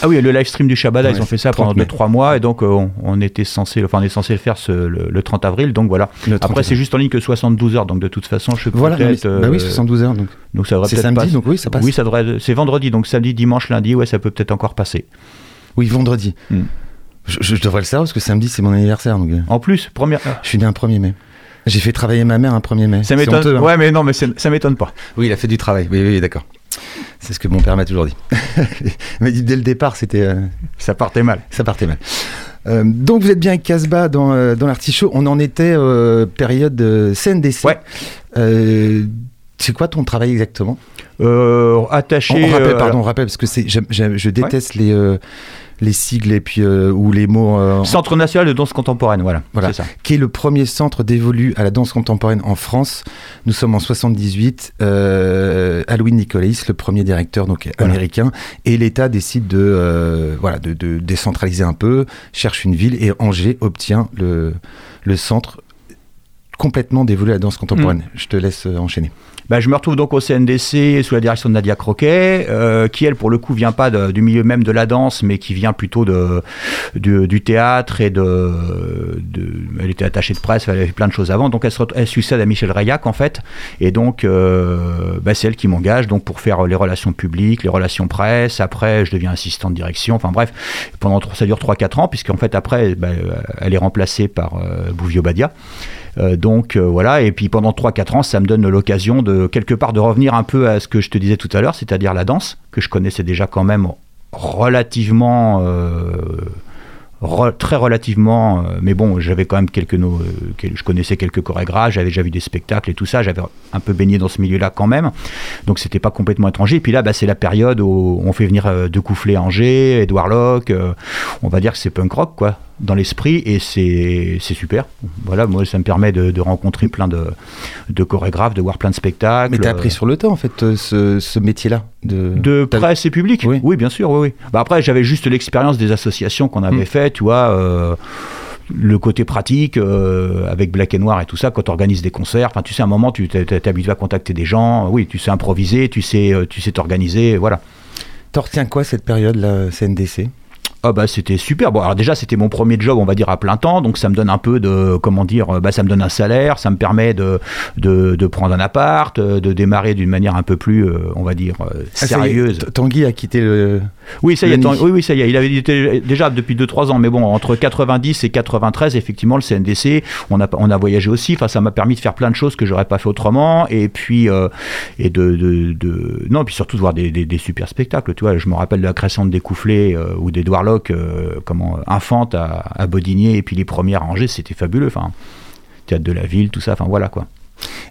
Ah oui, le live stream du Shabbat, Ouais, ils ont fait ça 30 pendant mai. 2-3 mois, et donc euh, on, on était censé, enfin on est censé le faire ce- le, le 30 avril, donc voilà. Le 30 Après, c'est juste en ligne que 72 heures, donc de toute façon, je peux Voilà, peut-être. bah oui, euh, 72 heures. Donc. donc ça devrait C'est samedi, passer. donc oui, ça passe. Oui, ça devrait. C'est vendredi, donc samedi, dimanche, lundi, ouais, ça peut peut-être encore passer. Oui, vendredi. Hmm. Je, je devrais le savoir parce que samedi, c'est mon anniversaire. Donc, euh, En plus, première. je suis né un 1er mai. J'ai fait travailler ma mère un 1er mai. Ça m'étonne. hein. Ouais, mais non, mais ça m'étonne pas. Oui, il a fait du travail. Oui, oui, d'accord. C'est ce que mon père m'a toujours dit. il m'a dit dès le départ, c'était, euh, Ça partait mal. ça partait mal. Euh, donc vous êtes bien avec Casbah dans, euh, dans l'artichaut. On en était période CNDC. Ouais. C'est quoi ton travail exactement? On, attaché. on rappelle, pardon, on rappelle parce que je déteste les, les sigles et puis euh, ou les mots. euh, Centre national de danse contemporaine, voilà. Voilà. Ça. qui est le premier centre dévolu à la danse contemporaine en France. Nous sommes en 78. Euh, Halloween Nicolas, le premier directeur donc Voilà. américain, et l'État décide de euh, voilà de, de décentraliser un peu, cherche une ville et Angers obtient le, le centre complètement dévolu à la danse contemporaine. Mm. Je te laisse euh, enchaîner. Bah, je me retrouve donc au CNDC sous la direction de Nadia Croquet, euh, qui elle pour le coup vient pas de- du milieu même de la danse, mais qui vient plutôt de, du, du théâtre et de, de- Elle était attachée de presse, elle avait fait plein de choses avant, donc elle, se ret- elle succède à Michel Rayac en fait, et donc euh, bah, c'est elle qui m'engage donc pour faire les relations publiques, les relations presse. Après, je deviens assistant de direction. Enfin bref, pendant ça dure 3-4 ans, puisqu'en fait après, bah, elle est remplacée par euh, Bouvio Badia. Euh, donc euh, voilà, et puis pendant 3-4 ans, ça me donne l'occasion de quelque part de revenir un peu à ce que je te disais tout à l'heure, c'est-à-dire la danse, que je connaissais déjà quand même relativement... euh, très relativement, mais bon, j'avais quand même quelques, no- je connaissais quelques chorégraphes, j'avais déjà vu des spectacles et tout ça, j'avais un peu baigné dans ce milieu-là quand même, donc c'était pas complètement étranger. Et puis là, bah, c'est la période où on fait venir euh, De Coufflet Angers, Edouard Locke, on va dire que c'est punk rock quoi, dans l'esprit, et c'est super. Voilà, moi ça me permet de, de rencontrer plein de, de chorégraphes, de voir plein de spectacles. Mais tu as euh, appris sur le tas en fait euh, ce, ce métier-là de, de t'as- presse et public Oui. bien sûr, oui, oui. Bah après, j'avais juste l'expérience des associations qu'on avait Mm. fait, tu vois. euh, le côté pratique euh, avec Black et Noir et tout ça quand tu organises des concerts enfin tu sais à un moment tu t'es habitué à contacter des gens oui tu sais improviser tu sais tu sais t'organiser voilà T'en retiens quoi cette période là CNDC? Ah bah c'était super. Bon alors déjà c'était mon premier job on va dire à plein temps donc ça me donne un peu de comment dire bah ça me donne un salaire ça me permet de de, de prendre un appart de démarrer d'une manière un peu plus euh, on va dire euh, Ah, sérieuse. Tanguy a quitté le. Oui, ça y est, oui, oui, ça y est. Il avait été déjà depuis 2-3 ans, mais bon, entre 90 et 93, effectivement, le CNDC, on a, on a voyagé aussi. Enfin, ça m'a permis de faire plein de choses que j'aurais pas fait autrement. Et puis, euh, et de, de, de- non, et puis surtout de voir des, des, des super spectacles. Tu vois, je me rappelle de la création de Découfflé euh, ou d'Edouard Locke, euh, comment, Infante à, à Bodinier, et puis les premières à Angers, c'était fabuleux. Enfin, théâtre de la ville, tout ça. Enfin, voilà quoi.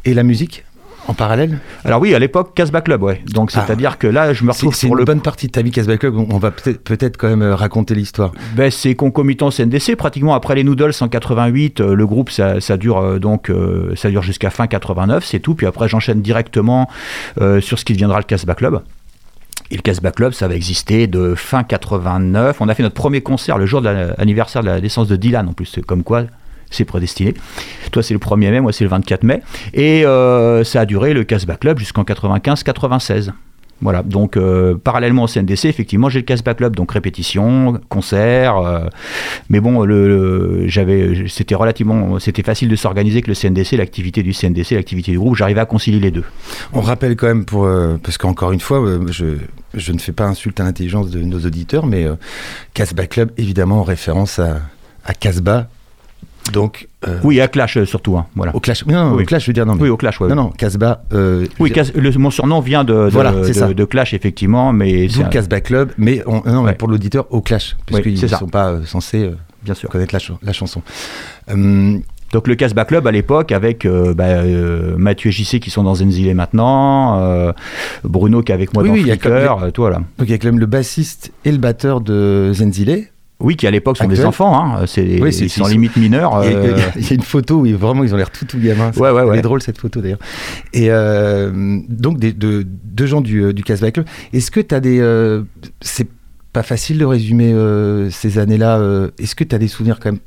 Et la musique en parallèle? Alors oui, à l'époque, Casbah Club, ouais. Donc, Ah. c'est-à-dire que là, je me retrouve pour une le bonne partie de ta vie Casbah Club. On va peut-être quand même euh, raconter l'histoire. Ben, c'est concomitant CNDC. Pratiquement après les Noodles en 88, euh, le groupe ça, ça dure donc ça dure jusqu'à fin 89, c'est tout. Puis après j'enchaîne directement euh, sur ce qui deviendra le Casbah Club. Et le Casbah Club, ça va exister de fin 89. On a fait notre premier concert le jour de l'anniversaire de la naissance de Dylan en plus. Comme quoi, c'est prédestiné. Toi, c'est le 1er mai, moi, c'est le 24 mai. Et euh, ça a duré le Casbah Club jusqu'en 95-96. Voilà, donc euh, parallèlement au CNDC, effectivement, j'ai le Casbah Club, donc répétition, concert. euh, mais bon, le, c'était relativement, c'était facile de s'organiser que le CNDC, l'activité du CNDC, l'activité du groupe, j'arrivais à concilier les deux. On rappelle quand même pour euh, parce qu'encore une fois, je je ne fais pas insulte à l'intelligence de nos auditeurs, mais Casbah Club évidemment en référence à à Casbah. Donc euh, Oui, à Clash euh, surtout, hein, voilà. au clash. Non, non, Oui. au clash, je veux dire non. mais- Oui, au Clash, ouais. Non non, Casbah. Euh, Oui, le- mon surnom vient de, de, Voilà, de- ça. de Clash, effectivement, mais D'où c'est le un- Casbah Club, mais on- non, mais pour l'auditeur au clash, parce Oui, qu'ils c'est ne sont pas censés bien sûr. connaître la, ch- la chanson. Donc le Casbah Club à l'époque avec euh, bah, euh, Mathieu et JC qui sont dans Zenzile maintenant, euh, Bruno qui est avec moi Oui, dans oui, il y a toi là. donc il y a quand même le bassiste et le batteur de Zenzile. Oui, qui à l'époque sont des enfants, hein. c'est Oui, ils sont limite mineurs. Il y a- euh, Il y, a une photo où vraiment ils ont l'air tout tout gamins. C'est- Ouais, ouais, Elle ouais. est drôle cette photo d'ailleurs. Et euh, donc des, de, deux gens du, euh, du Casbah Club. Est-ce que tu as des. euh, c'est pas facile de résumer ces années-là. Est-ce que tu as des souvenirs quand même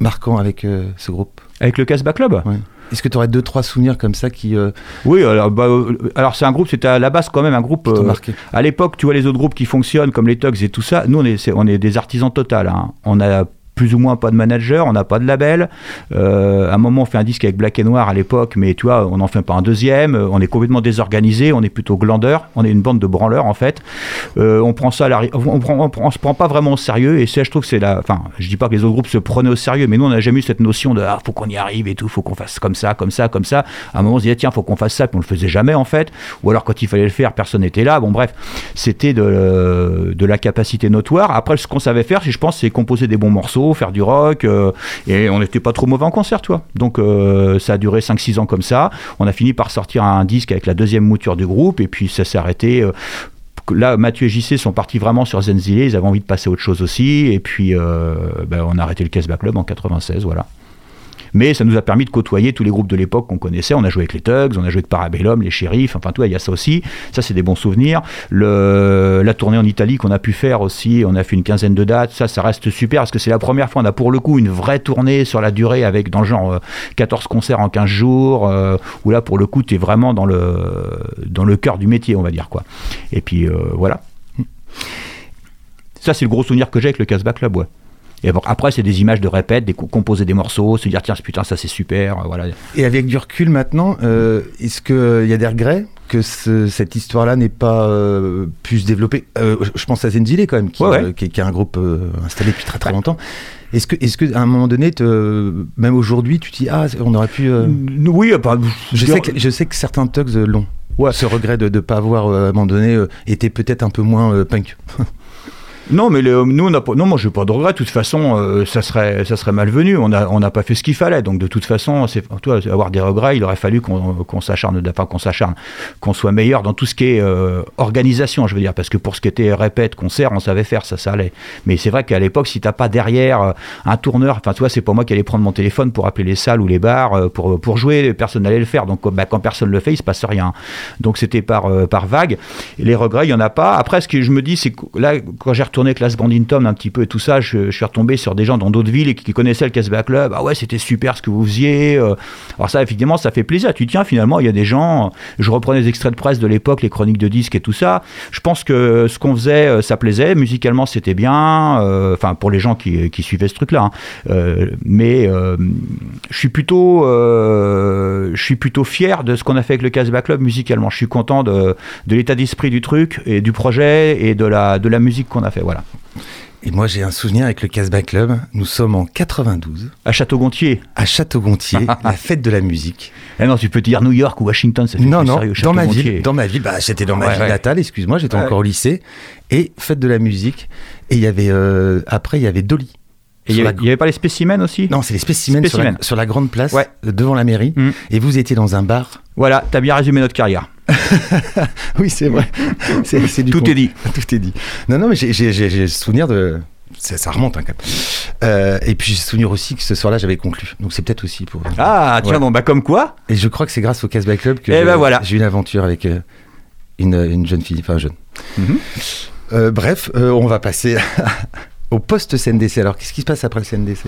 marquants avec ce groupe? Avec le Casbah Club? Ouais. Est-ce que tu aurais deux, trois souvenirs comme ça qui, euh, Oui, alors, bah, euh, alors c'est un groupe, c'était à la base quand même un groupe. euh, marqué à l'époque, tu vois les autres groupes qui fonctionnent comme les Tugs et tout ça. Nous, on est, on est des artisans total. hein. On a plus ou moins pas de manager, on n'a pas de label. Euh, à un moment, on fait un disque avec Black et Noir à l'époque, mais tu vois, on n'en fait pas un deuxième. Euh, On est complètement désorganisé, on est plutôt glandeur, on est une bande de branleurs en fait. Euh, on prend ça on se prend pas vraiment au sérieux, et ça, je trouve que c'est la. Enfin, je dis pas que les autres groupes se prenaient au sérieux, mais nous, on n'a jamais eu cette notion de ah, faut qu'on y arrive et tout, faut qu'on fasse comme ça, comme ça, comme ça. À un moment, on se disait tiens, faut qu'on fasse ça, puis on le faisait jamais en fait. Ou alors quand il fallait le faire, personne n'était là. Bon, bref, c'était de, de la capacité notoire. Après, ce qu'on savait faire, je pense, c'est composer des bons morceaux, faire du rock, euh, et on n'était pas trop mauvais en concert. Donc, euh, ça a duré 5-6 ans comme ça. On a fini par sortir un disque avec la deuxième mouture du groupe, et puis ça s'est arrêté. euh, Là, Mathieu et JC sont partis vraiment sur Zenzile, ils avaient envie de passer à autre chose aussi, et puis ben, on a arrêté le Casbah Club en 96, voilà. Mais ça nous a permis de côtoyer tous les groupes de l'époque qu'on connaissait. On a joué avec les Tugs, on a joué avec Parabellum, les Shérifs, enfin tout, il y a ça aussi. Ça, c'est des bons souvenirs. La tournée en Italie qu'on a pu faire aussi, on a fait une quinzaine de dates. Ça, ça reste super parce que c'est la première fois on a pour le coup une vraie tournée sur la durée avec dans le genre euh, 14 concerts en 15 jours, euh, où là, pour le coup, tu es vraiment dans le, dans le cœur du métier, on va dire. quoi. Et puis euh, voilà. Ça, c'est le gros souvenir que j'ai avec le Casbah Club, ouais. Et bon, après, c'est des images de répète, des co- composer des morceaux, se dire tiens, putain, ça c'est super, euh, voilà. Et avec du recul maintenant, euh, est-ce qu'il y a des regrets que ce- cette histoire-là n'ait pas euh, pu se développer? Euh, je- pense à Zenzile quand même, qui, Ouais, ouais. euh, qui est, qui est un groupe euh, installé depuis très très longtemps. Est-ce que, est-ce que à un moment donné, te- même aujourd'hui, tu te dis ah, on aurait pu. euh, Oui, euh, pas- Je sais que je sais que certains thugs euh, l'ont. Ouais. Ce regret de ne pas avoir euh, à un moment donné euh, été peut-être un peu moins euh, punk. Non, mais nous, on n'a pas, non, moi, j'ai pas de regret. De toute façon, euh, ça serait, ça serait malvenu. On a, on n'a pas fait ce qu'il fallait. Donc, de toute façon, avoir des regrets, il aurait fallu qu'on, qu'on s'acharne, enfin, qu'on s'acharne, qu'on soit meilleur dans tout ce qui est euh, organisation, je veux dire, parce que pour ce qui était répète, concert, on savait faire, ça, ça allait. Mais c'est vrai qu'à l'époque, si t'as pas derrière euh, un tourneur, enfin, tu vois, c'est pas moi qui allais prendre mon téléphone pour appeler les salles ou les bars pour, pour jouer, personne n'allait le faire. Donc, bah, quand personne le fait, il se passe rien. Donc, c'était par, par vague. Les regrets, il y en a pas. Après, ce que je me dis, c'est que là, quand j'ai retourné classe Bandington un petit peu et tout ça, je, suis retombé sur des gens dans d'autres villes et qui, connaissaient le Casbah Club. Ah ouais, c'était super ce que vous faisiez. euh. Alors ça, effectivement, ça fait plaisir. Tu tiens, finalement, il y a des gens. Je reprenais des extraits de presse de l'époque, les chroniques de disques et tout ça. Je pense que ce qu'on faisait, euh, ça plaisait. Musicalement, c'était bien. euh, Enfin, pour les gens qui, qui suivaient ce truc-là. hein. Mais je suis plutôt, je suis plutôt fier de ce qu'on a fait avec le Casbah Club musicalement. Je suis content de, de l'état d'esprit du truc et du projet et de la, de la musique qu'on a fait. Voilà. Et moi, j'ai un souvenir avec le Casbah Club. Nous sommes en 92 À Château-Gontier. à Château-Gontier, la fête de la musique. Eh non, tu peux dire New York ou Washington, ça fait Non, plus non, sérieux. dans ma ville, dans ma ville, bah, j'étais dans ma ville ouais. natale, excuse-moi, j'étais Ouais. encore au lycée, et fête de la musique, et il y avait, euh, après, il y avait Dolly. Et il y Sur avait, la- pas les spécimens aussi? Non, c'est les spécimens, Sur, la, sur la grande place, euh, devant la mairie, Mm. et vous étiez dans un bar. Voilà, t'as bien résumé notre carrière. Oui, c'est vrai. c'est, c'est du Tout con- est dit. Tout est dit. Non, non, mais j'ai, souvenir de... Ça, ça remonte hein, quand même. Euh, et puis j'ai souvenir aussi que ce soir-là, j'avais conclu. Donc c'est peut-être aussi pour... Ah, tiens, Ouais. bon, bah comme quoi Et je crois que c'est grâce au Casbah Club que Eh j'ai, ben voilà. j'ai eu une aventure avec euh, une, une jeune fille, enfin jeune. Mhm. Euh, bref, on va passer au post-CNDC. Alors, qu'est-ce qui se passe après le CNDC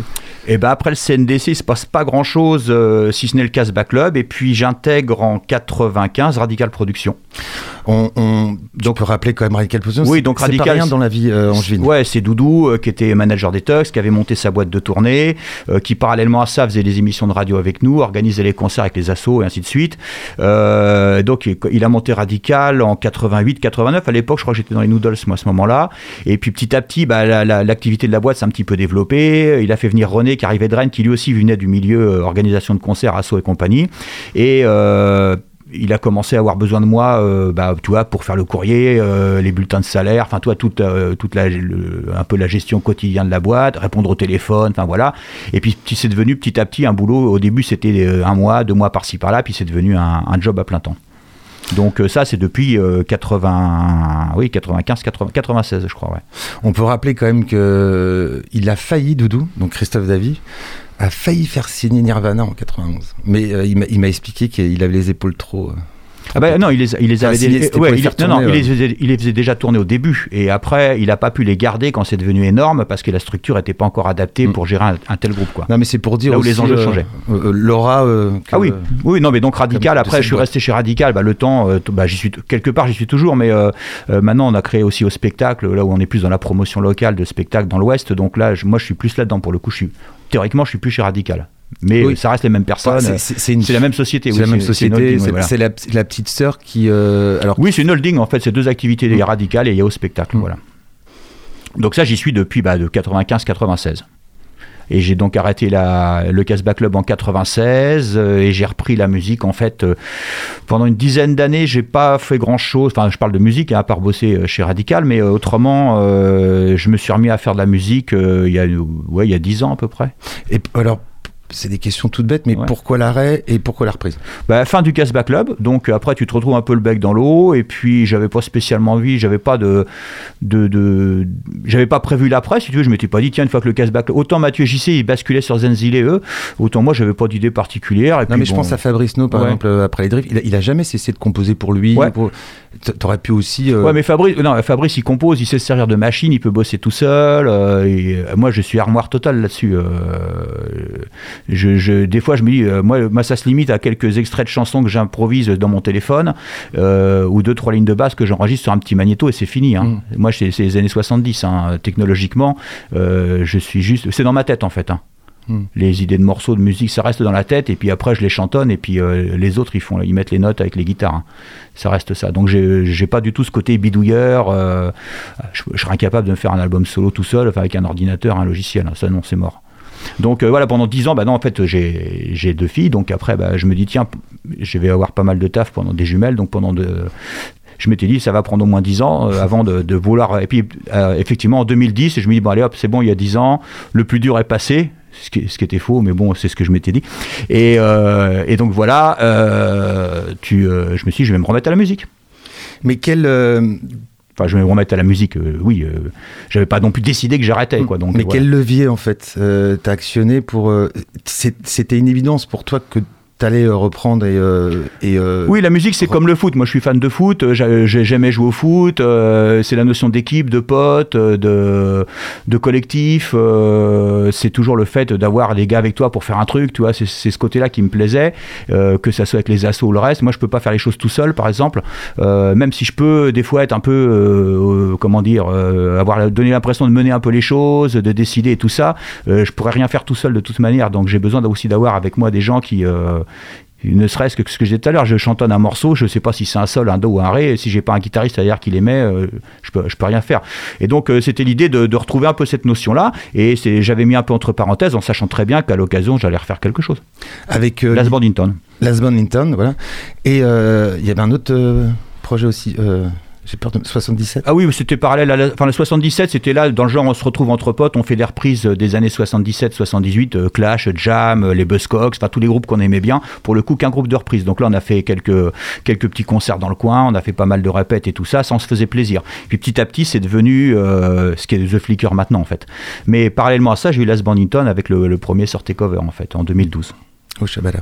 Et ben après le CNDC, il se passe pas grand chose, si ce n'est le Casbah Club. Et puis j'intègre en 95 Radical Production. on, on, Tu peux rappeler quand même Radical Position Oui, donc Radical, pas rien c'est- dans la vie euh, angevine. Ouais, c'est Doudou euh, qui était manager des Tux, qui avait monté sa boîte de tournée, euh, qui parallèlement à ça faisait des émissions de radio avec nous, organisait les concerts avec les assos et ainsi de suite. Euh, donc il- il a monté Radical en 88-89. À l'époque, je crois que j'étais dans les Noodles moi à ce moment-là. Et puis petit à petit, bah, la- la- l'activité de la boîte s'est un petit peu développée. Il a fait venir René qui arrivait de Rennes, qui lui aussi venait du milieu euh, organisation de concerts, assos et compagnie. Et euh, il a commencé à avoir besoin de moi, euh, bah, tu vois, pour faire le courrier, euh, les bulletins de salaire, enfin, toi, toute, euh, le- un peu la gestion quotidienne de la boîte, répondre au téléphone, enfin voilà. Et puis, c'est devenu petit à petit un boulot. Au début, c'était euh, un mois, deux mois par-ci par-là, puis c'est devenu un job à plein temps. Donc euh, ça, c'est depuis euh, 80, oui, 95, 80, 96, je crois, ouais. On peut rappeler quand même que il a failli, Doudou, donc Christophe Davy, a failli faire signer Nirvana en 91. Mais euh, il m'a- il m'a expliqué qu'il avait les épaules trop. euh. Ah bah, non, il les, il les Ah, avait si, dé- c'était ouais, il, non, non, il, les faisait, il les faisait déjà tourner au début et après il a pas pu les garder quand c'est devenu énorme parce que la structure était pas encore adaptée Mm. pour gérer un, un tel groupe quoi. Non, mais c'est pour dire Là où les enjeux euh, changeaient. euh, Laura. euh, Ah oui, oui, non, mais donc Radical. Après, je suis boîte. resté chez Radical. Bah, le temps, euh, bah, j'y suis quelque part, j'y suis toujours, mais maintenant on a créé aussi au spectacle, là où on est plus dans la promotion locale de spectacles dans l'Ouest. Donc là, je- moi, je suis plus là-dedans pour le coup. Je suis théoriquement, je suis plus chez Radical, mais Oui. ça reste les mêmes personnes. C'est- une- la même société. C'est oui, la même société. C'est voilà. la, la petite sœur qui. euh, alors, Oui, c'est une holding en fait, c'est deux activités, il y a Radical et il y a au spectacle, Mm. voilà. Donc ça, j'y suis depuis bah, de 95-96. Et j'ai donc arrêté la, le Casbah Club en 96 euh, et j'ai repris la musique en fait euh, pendant une dizaine d'années. J'ai pas fait grand chose. Enfin, je parle de musique, hein, à part bosser chez Radical, mais euh, autrement, je me suis remis à faire de la musique il y a ouais il y a dix ans à peu près. et, alors, c'est des questions toutes bêtes, mais Ouais. pourquoi l'arrêt et pourquoi la reprise? Bah, fin du Casbah Club, donc euh, après tu te retrouves un peu le bec dans l'eau, et puis j'avais pas spécialement envie, j'avais pas de, de, de- j'avais pas prévu l'après, si tu veux, je m'étais pas dit tiens une fois que le Casbah Club, autant Mathieu JC il basculait sur Zenzile et eux, autant moi j'avais pas d'idée particulière. Et Non, puis, mais je bon, pense à Fabrice No, par Ouais. exemple, euh, après les drifts. Il a, il a jamais cessé de composer pour lui. Ouais. pour- T'aurais pu aussi. euh, Ouais, mais Fabrice, non, Fabrice, il compose, il sait se servir de machine, il peut bosser tout seul. euh, et, moi, je suis armoire totale là-dessus. euh, je, je- des fois, je me dis, euh, moi, moi, ça se limite à quelques extraits de chansons que j'improvise dans mon téléphone, euh, ou deux, trois lignes de basse que j'enregistre sur un petit magnéto et c'est fini. hein. Moi, c'est les années 70, hein, technologiquement. euh, je suis juste. C'est dans ma tête, en fait. hein. Mm. Les idées de morceaux de musique, ça reste dans la tête, et puis après, je les chantonne, et puis les autres, ils, font, ils mettent les notes avec les guitares. ça reste ça. Donc j'ai pas du tout ce côté bidouilleur. je, je serais incapable de me faire un album solo tout seul, enfin avec un ordinateur, un logiciel. Ça non, c'est mort. Donc euh, voilà, pendant 10 ans, bah non, en fait, j'ai deux filles. Donc après, bah, je me dis, tiens, je vais avoir pas mal de taf pendant des jumelles. Donc pendant de. Je m'étais dit, ça va prendre au moins 10 ans euh, avant de, vouloir. Et puis, euh, effectivement, en 2010, je me dis, bon, allez hop, c'est bon, il y a 10 ans, le plus dur est passé. Ce qui, ce qui était faux, mais bon, c'est ce que je m'étais dit. Et, et donc voilà, tu, je me suis dit, je vais me remettre à la musique. Mais quel. Enfin, je vais me remettre à la musique, euh, oui. euh, J'avais pas non plus décidé que j'arrêtais, quoi. Donc, mais voilà. quel levier, en fait, euh, t'as actionné pour. euh, C'était une évidence pour toi que t'allais euh, reprendre et. euh, et euh, Oui, la musique, c'est comme le foot. Moi, je suis fan de foot. j'a- J'ai jamais joué au foot. c'est la notion d'équipe, de potes, de, de collectif. c'est toujours le fait d'avoir des gars avec toi pour faire un truc. Tu vois, c'est ce côté-là qui me plaisait, que ça soit avec les assos ou le reste. Moi, je peux pas faire les choses tout seul, par exemple. Même si je peux des fois être un peu, comment dire, euh, avoir donné l'impression de mener un peu les choses, de décider et tout ça. je pourrais rien faire tout seul de toute manière. Donc, j'ai besoin aussi d'avoir avec moi des gens qui euh, ne serait-ce que ce que je disais tout à l'heure, je chantonne un morceau, je sais pas si c'est un sol, un do ou un ré, si j'ai pas un guitariste derrière qui l'aimait, euh, je peux, je peux rien faire. Et donc euh, c'était l'idée de, de retrouver un peu cette notion-là, et j'avais mis un peu entre parenthèses en sachant très bien qu'à l'occasion j'allais refaire quelque chose. Avec euh, Las Bandington. Last Band Linton, voilà. Et euh, il y avait un autre projet aussi. Euh, J'ai peur de 77. Ah oui, c'était parallèle à la, enfin le 77, c'était là dans le genre on se retrouve entre potes, on fait des reprises des années 77, 78, euh, Clash, Jam, euh, les Buzzcocks, enfin tous les groupes qu'on aimait bien. Pour le coup, qu'un groupe de reprises. Donc là, on a fait quelques quelques petits concerts dans le coin, on a fait pas mal de répètes et tout ça, ça on se faisait plaisir. Puis petit à petit, c'est devenu euh, ce qui est The Flicker maintenant en fait. Mais parallèlement à ça, j'ai eu Las Bandington avec le, le premier sorté cover en fait en 2012. Au Shabada.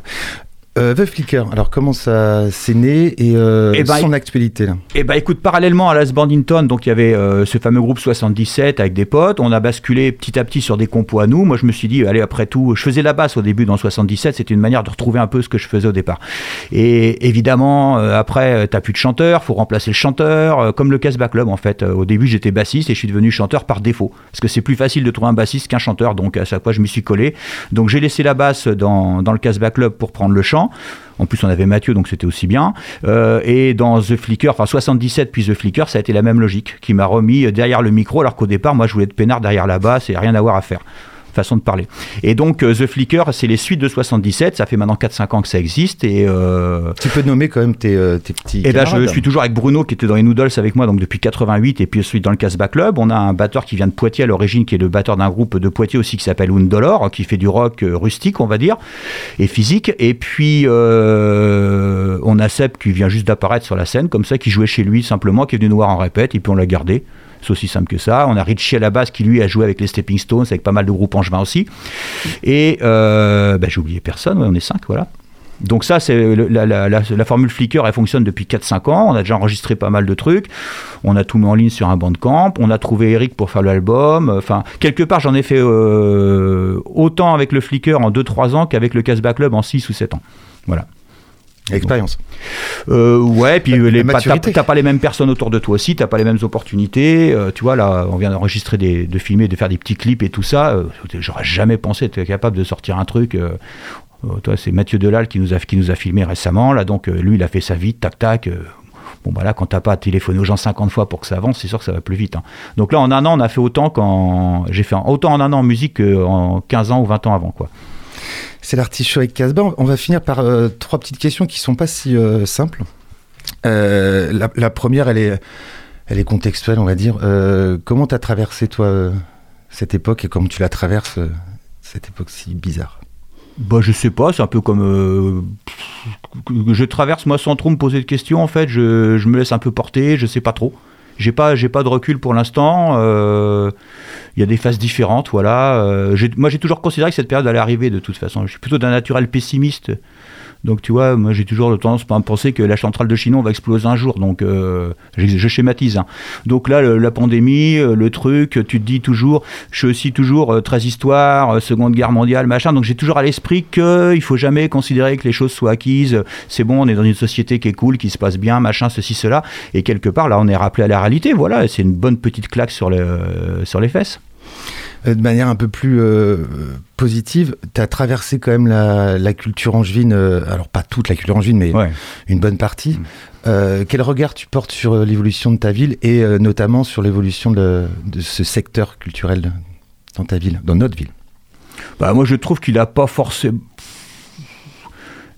Euh, The Flicker, alors comment ça s'est né et euh, Eh ben, son actualité là? Eh ben écoute, parallèlement à Las Bandington, donc il y avait euh, ce fameux groupe 77 avec des potes, on a basculé petit à petit sur des compos à nous. Moi je me suis dit, allez après tout, je faisais la basse au début dans 77, c'était une manière de retrouver un peu ce que je faisais au départ. Et évidemment, euh, après, t'as plus de chanteur, faut remplacer le chanteur, comme le Casbah Club en fait. Au début j'étais bassiste et je suis devenu chanteur par défaut, parce que c'est plus facile de trouver un bassiste qu'un chanteur, donc à chaque fois je m'y suis collé. Donc j'ai laissé la basse dans, dans le Casbah Club pour prendre le chant. En plus, on avait Mathieu, donc c'était aussi bien. Euh, et dans The Flicker, enfin 77 puis The Flicker, ça a été la même logique, qui m'a remis derrière le micro, alors qu'au départ, moi, je voulais être peinard derrière la basse et rien à voir à faire. Façon de parler. Et donc, euh, The Flicker, c'est les suites de 77. Ça fait maintenant 4-5 ans que ça existe. Et, euh, Tu peux nommer quand même tes, euh, tes petits. et ben, je suis toujours avec Bruno qui était dans les Noodles avec moi donc depuis 88 et puis ensuite dans le Casbah Club. On a un batteur qui vient de Poitiers à l'origine qui est le batteur d'un groupe de Poitiers aussi qui s'appelle Undolor qui fait du rock rustique on va dire et physique. Et puis euh, on a Seb qui vient juste d'apparaître sur la scène comme ça qui jouait chez lui simplement qui est venu nous voir en répète et puis on l'a gardé. C'est aussi simple que ça. On a Richie à la base qui lui a joué avec les Stepping Stones, avec pas mal de groupes angevins aussi. Et euh, ben, j'ai oublié personne, on est cinq, voilà. Donc ça, c'est la, formule Flickr, elle fonctionne depuis 4-5 ans. On a déjà enregistré pas mal de trucs. On a tout mis en ligne sur un bandcamp. On a trouvé Eric pour faire l'album. Enfin, quelque part, j'en ai fait euh, autant avec le Flickr en 2-3 ans qu'avec le Casbah Club en 6 ou 7 ans. Voilà. Expérience. Euh, ouais, puis t'as pas les mêmes personnes autour de toi aussi, t'as pas les mêmes opportunités. Euh, tu vois, là, on vient d'enregistrer, des, de filmer, de faire des petits clips et tout ça. Euh, J'aurais jamais pensé être capable de sortir un truc. euh, euh, toi, c'est Mathieu Delal qui nous a qui nous a filmé récemment. Là, donc euh, lui, il a fait ça vite, tac tac. Bon, bah là, quand t'as pas à téléphoner aux gens 50 fois pour que ça avance, c'est sûr que ça va plus vite. hein. Donc là, en un an, on a fait autant qu'en. J'ai fait autant en un an en musique qu'en 15 ans ou 20 ans avant, quoi. C'est l'artichaut avec Casbah. On va finir par euh, trois petites questions qui sont pas si euh, simples. Euh, la, première, elle est, elle est contextuelle, on va dire. Comment tu as traversé, toi, cette époque et comment tu la traverses, cette époque si bizarre? Bah, je sais pas, c'est un peu comme. je traverse moi sans trop me poser de questions, en fait. Je, je me laisse un peu porter, je sais pas trop. J'ai pas, pas de recul pour l'instant. Il y a des phases différentes, voilà. Euh, moi, j'ai toujours considéré que cette période allait arriver de toute façon. Je suis plutôt d'un naturel pessimiste. Donc, tu vois, moi, j'ai toujours tendance à penser que la centrale de Chinon va exploser un jour. Donc, euh, je, schématise. hein. Donc là, la pandémie, euh, le truc, tu te dis toujours, je suis aussi toujours euh, très histoire, Seconde Guerre mondiale, machin. Donc j'ai toujours à l'esprit qu'il faut jamais considérer que les choses soient acquises. C'est bon, on est dans une société qui est cool, qui se passe bien, machin, ceci, cela. Et quelque part, là, on est rappelé à la réalité. Voilà, c'est une bonne petite claque sur les fesses. Euh, De manière un peu plus euh, positive, tu as traversé quand même la, la culture angevine, euh, alors pas toute la culture angevine, mais Ouais. une bonne partie. Mm. Euh, quel regard tu portes sur l'évolution de ta ville et notamment sur l'évolution de, de ce secteur culturel dans ta ville, dans notre ville? Bah, moi, je trouve qu'il a pas forcément.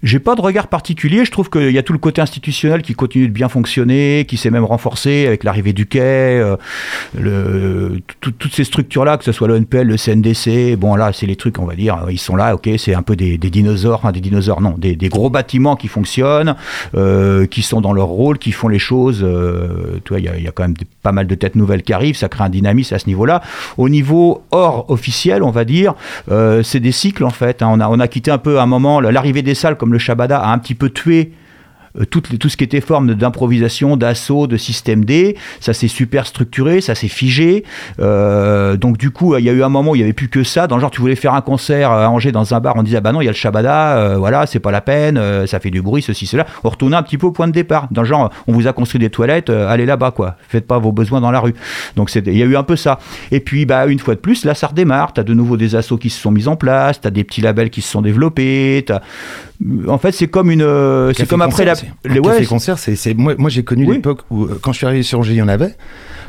J'ai pas de regard particulier. Je trouve qu'il y a tout le côté institutionnel qui continue de bien fonctionner, qui s'est même renforcé avec l'arrivée du quai, euh, toutes ces structures-là, que ce soit l'ONPL, le CNDC. Bon, là, c'est les trucs, on va dire, ils sont là, ok, c'est un peu des, dinosaures, enfin, des dinosaures, non, des, gros bâtiments qui fonctionnent, euh, qui sont dans leur rôle, qui font les choses. euh, tu vois, il y, a- quand même pas mal de têtes nouvelles qui arrivent, ça crée un dynamisme à ce niveau-là. Au niveau hors officiel, on va dire, euh, c'est des cycles en fait. hein. On, a, on a quitté un peu à un moment l'arrivée des salles comme le Shabada a un petit peu tué euh, les- tout ce qui était forme d'improvisation, d'assaut, de système D, ça s'est super structuré, ça s'est figé. Euh, donc du coup, il y a eu un moment où il n'y avait plus que ça. Dans le genre, tu voulais faire un concert à Angers dans un bar, on disait ah bah non, il y a le Shabada, euh, voilà, c'est pas la peine, ça fait du bruit, ceci, cela. On retournait un petit peu au point de départ. Dans le genre, on vous a construit des toilettes, allez là-bas quoi. Faites pas vos besoins dans la rue. Donc il y a eu un peu ça. Et puis bah une fois de plus, là ça redémarre. T'as de nouveau des assos qui se sont mis en place, t'as des petits labels qui se sont développés. t'as- En fait, c'est comme une, euh, c'est comme après la, les les- ouais, café concert, c'est c'est- moi, moi j'ai connu Oui. l'époque où euh, quand je suis arrivé sur Angers, il y en avait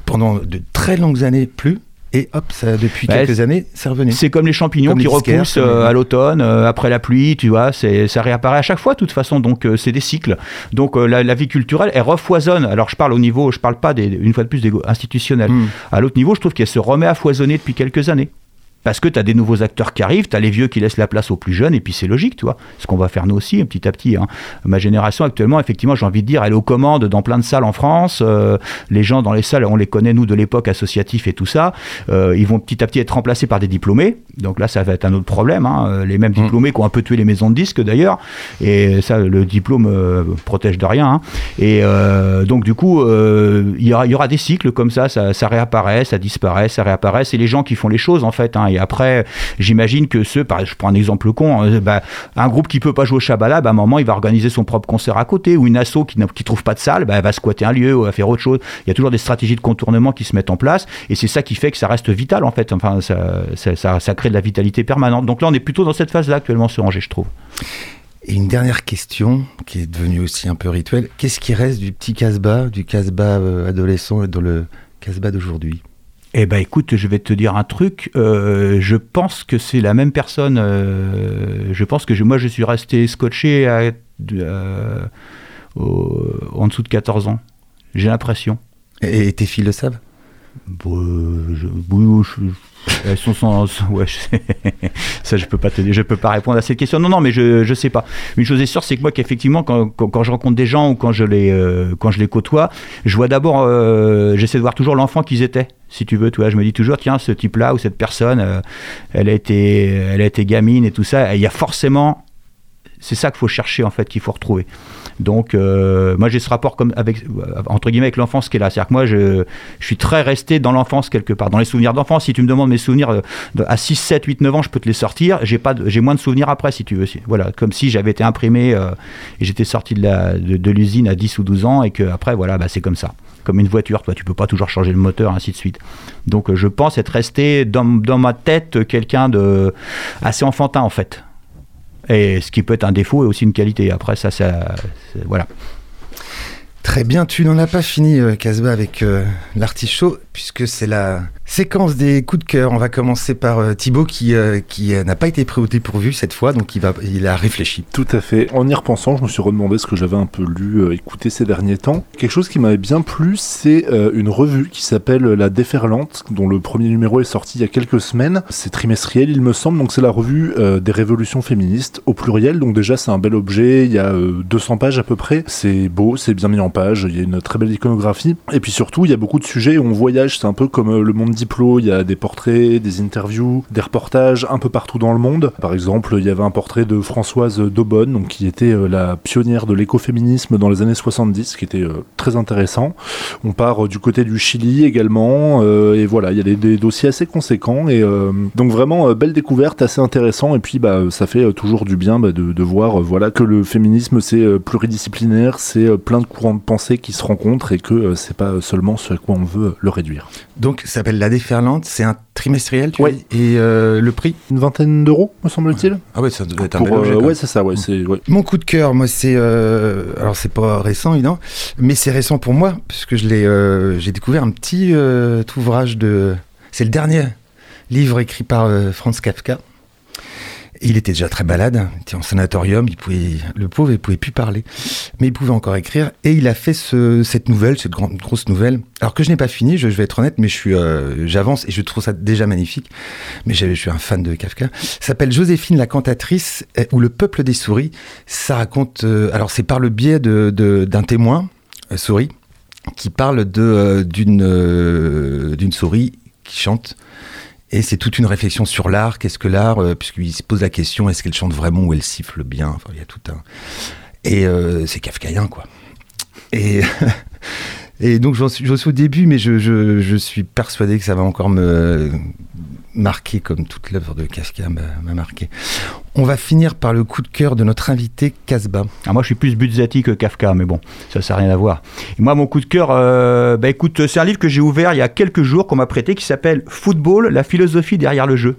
pendant de très longues années plus et hop, ça depuis Ouais, quelques années, c'est revenu. C'est comme les champignons Comme qui les repoussent euh, à l'automne, euh, après la pluie, tu vois, c'est, ça réapparaît à chaque fois, de toute façon, donc euh, c'est des cycles. Donc la, la vie culturelle, elle refoisonne. Alors je parle au niveau, je parle pas des, une fois de plus des institutionnels. Mm. À l'autre niveau, je trouve qu'elle se remet à foisonner depuis quelques années. Parce que tu as des nouveaux acteurs qui arrivent, tu as les vieux qui laissent la place aux plus jeunes, et puis c'est logique, tu vois. Ce qu'on va faire nous aussi, petit à petit. hein. Ma génération actuellement, effectivement, j'ai envie de dire, elle est aux commandes dans plein de salles en France. Euh, les gens dans les salles, on les connaît, nous, de l'époque associatif et tout ça. Euh, ils vont petit à petit être remplacés par des diplômés. Donc là, ça va être un autre problème. hein. Les mêmes Mm. diplômés qui ont un peu tué les maisons de disques, d'ailleurs. Et ça, le diplôme euh, protège de rien. hein. Et euh, donc, du coup, il y, aura, il y aura des cycles comme ça, ça, ça réapparaît, ça disparaît, ça réapparaît. C'est les gens qui font les choses, en fait. hein. Et après, j'imagine que ceux, je prends un exemple con, euh, bah, un groupe qui peut pas jouer au Shabala, bah, à un moment, il va organiser son propre concert à côté, ou une asso qui ne trouve pas de salle, bah, elle va squatter un lieu, ou va faire autre chose. Il y a toujours des stratégies de contournement qui se mettent en place, et c'est ça qui fait que ça reste vital, en fait. Enfin, ça- ça crée de la vitalité permanente. Donc là, on est plutôt dans cette phase-là actuellement sur Angers, je trouve. Et une dernière question qui est devenue aussi un peu rituelle. Qu'est-ce qui reste du petit Casbah, du Casbah euh, adolescent et dans le Casbah d'aujourd'hui? Eh ben écoute, je vais te dire un truc. euh, je pense que c'est la même personne. euh, je pense que je- moi je suis resté scotché à, euh, au- en dessous de 14 ans. J'ai l'impression. et, et tes filles le savent? Bon, je- oui, je- elles sont sans. Ouais, je- ça, je peux pas te je peux pas répondre à cette question. Non, non, mais je, je sais pas. Une chose est sûre, c'est que moi, qu'effectivement, quand, quand, je rencontre des gens ou quand je les, euh, quand je les côtoie, je vois d'abord, euh, j'essaie de voir toujours l'enfant qu'ils étaient. Si tu veux, tu je me dis toujours, tiens, ce type-là ou cette personne, euh, elle a été, elle a été gamine et tout ça. Il y a forcément c'est ça qu'il faut chercher en fait, qu'il faut retrouver. Donc, euh, moi, j'ai ce rapport comme avec, euh, entre guillemets avec l'enfance qui est là. C'est-à-dire que moi, je, je suis très resté dans l'enfance quelque part, dans les souvenirs d'enfance. Si tu me demandes mes souvenirs euh, à 6, 7, 8, 9 ans, je peux te les sortir. J'ai pas, j'ai moins de souvenirs après, si tu veux. Voilà, comme si j'avais été imprimé et j'étais sorti de la- de, l'usine à 10 ou 12 ans et que après, voilà, bah, c'est comme ça. Comme une voiture, toi, tu peux pas toujours changer le moteur, ainsi de suite. Donc, je pense être resté dans, dans ma tête quelqu'un de assez enfantin, en fait. Et ce qui peut être un défaut et aussi une qualité. Après, ça, ça voilà. Très bien, tu n'en as pas fini, euh, Casbah, avec euh, l'artichaut, puisque c'est la séquence des coups de cœur. On va commencer par euh, Thibaut, qui, qui n'a pas été pris au dépourvu cette fois, donc il, va, il a réfléchi. Tout à fait. En y repensant, je me suis redemandé ce que j'avais un peu lu, écouté ces derniers temps. Quelque chose qui m'avait bien plu, c'est une revue qui s'appelle La Déferlante, dont le premier numéro est sorti il y a quelques semaines. C'est trimestriel, il me semble, donc c'est la revue des révolutions féministes au pluriel. Donc déjà, c'est un bel objet. Il y a euh, 200 pages à peu près. C'est beau, c'est bien mis en page. Il y a une très belle iconographie. Et puis surtout, il y a beaucoup de sujets où on voyage. C'est un peu comme euh, le monde diplo. Il y a des portraits, des interviews, des reportages un peu partout dans le monde. Par exemple, il y avait un portrait de Françoise Daubonne, donc, qui était euh, la pionnière de l'écoféminisme dans les années 70, qui était euh, très intéressant. On part du côté du Chili également. et voilà, il y a des, dossiers assez conséquents. Et donc vraiment, belle découverte, assez intéressant. Et puis, bah, ça fait toujours du bien bah, de, voir voilà, que le féminisme, c'est pluridisciplinaire, c'est plein de courants de pensée qui se rencontrent et que euh, c'est pas seulement ce à quoi on veut euh, le réduire. Donc, ça s'appelle La Déferlante, c'est un trimestriel, tu dis? Et euh, le prix? Une vingtaine d'euros, me semble-t-il Ah ouais, ça doit être un Pour, objet. euh, Ouais, c'est ça, ouais. Mon coup de cœur, moi, c'est. euh, alors, c'est pas récent, évidemment, mais c'est récent pour moi, puisque je l'ai, euh, j'ai découvert un petit euh, ouvrage de. C'est le dernier livre écrit par euh, Franz Kafka. Il était déjà très malade, il était en sanatorium, il pouvait, le pauvre, il pouvait plus parler, mais il pouvait encore écrire. Et il a fait ce- cette nouvelle, cette grosse nouvelle. Alors que je n'ai pas fini, je, vais être honnête, mais je euh, j'avance et je trouve ça déjà magnifique. Mais je suis un fan de Kafka. S'appelle Joséphine la cantatrice euh, ou le peuple des souris. Ça raconte, euh, alors c'est par le biais d'un témoin souris qui parle d'une souris qui chante. Et c'est toute une réflexion sur l'art. Qu'est-ce que l'art euh, Puisqu'il se pose la question est-ce qu'elle chante vraiment ou elle siffle bien? Enfin, il y a tout un. Et euh, c'est kafkaïen, quoi. Et, et donc, j'en suis, au début, mais je, suis persuadé que ça va encore me marquer comme toute l'œuvre de Kafka m'a m'a marqué. On va finir par le coup de cœur de notre invité Casbah. Alors moi, je suis plus Buzzati que Kafka, mais bon, ça, ça n'a rien à voir. Et moi, mon coup de cœur, euh, bah écoute, c'est un livre que j'ai ouvert il y a quelques jours, qu'on m'a prêté, qui s'appelle Football, la philosophie derrière le jeu.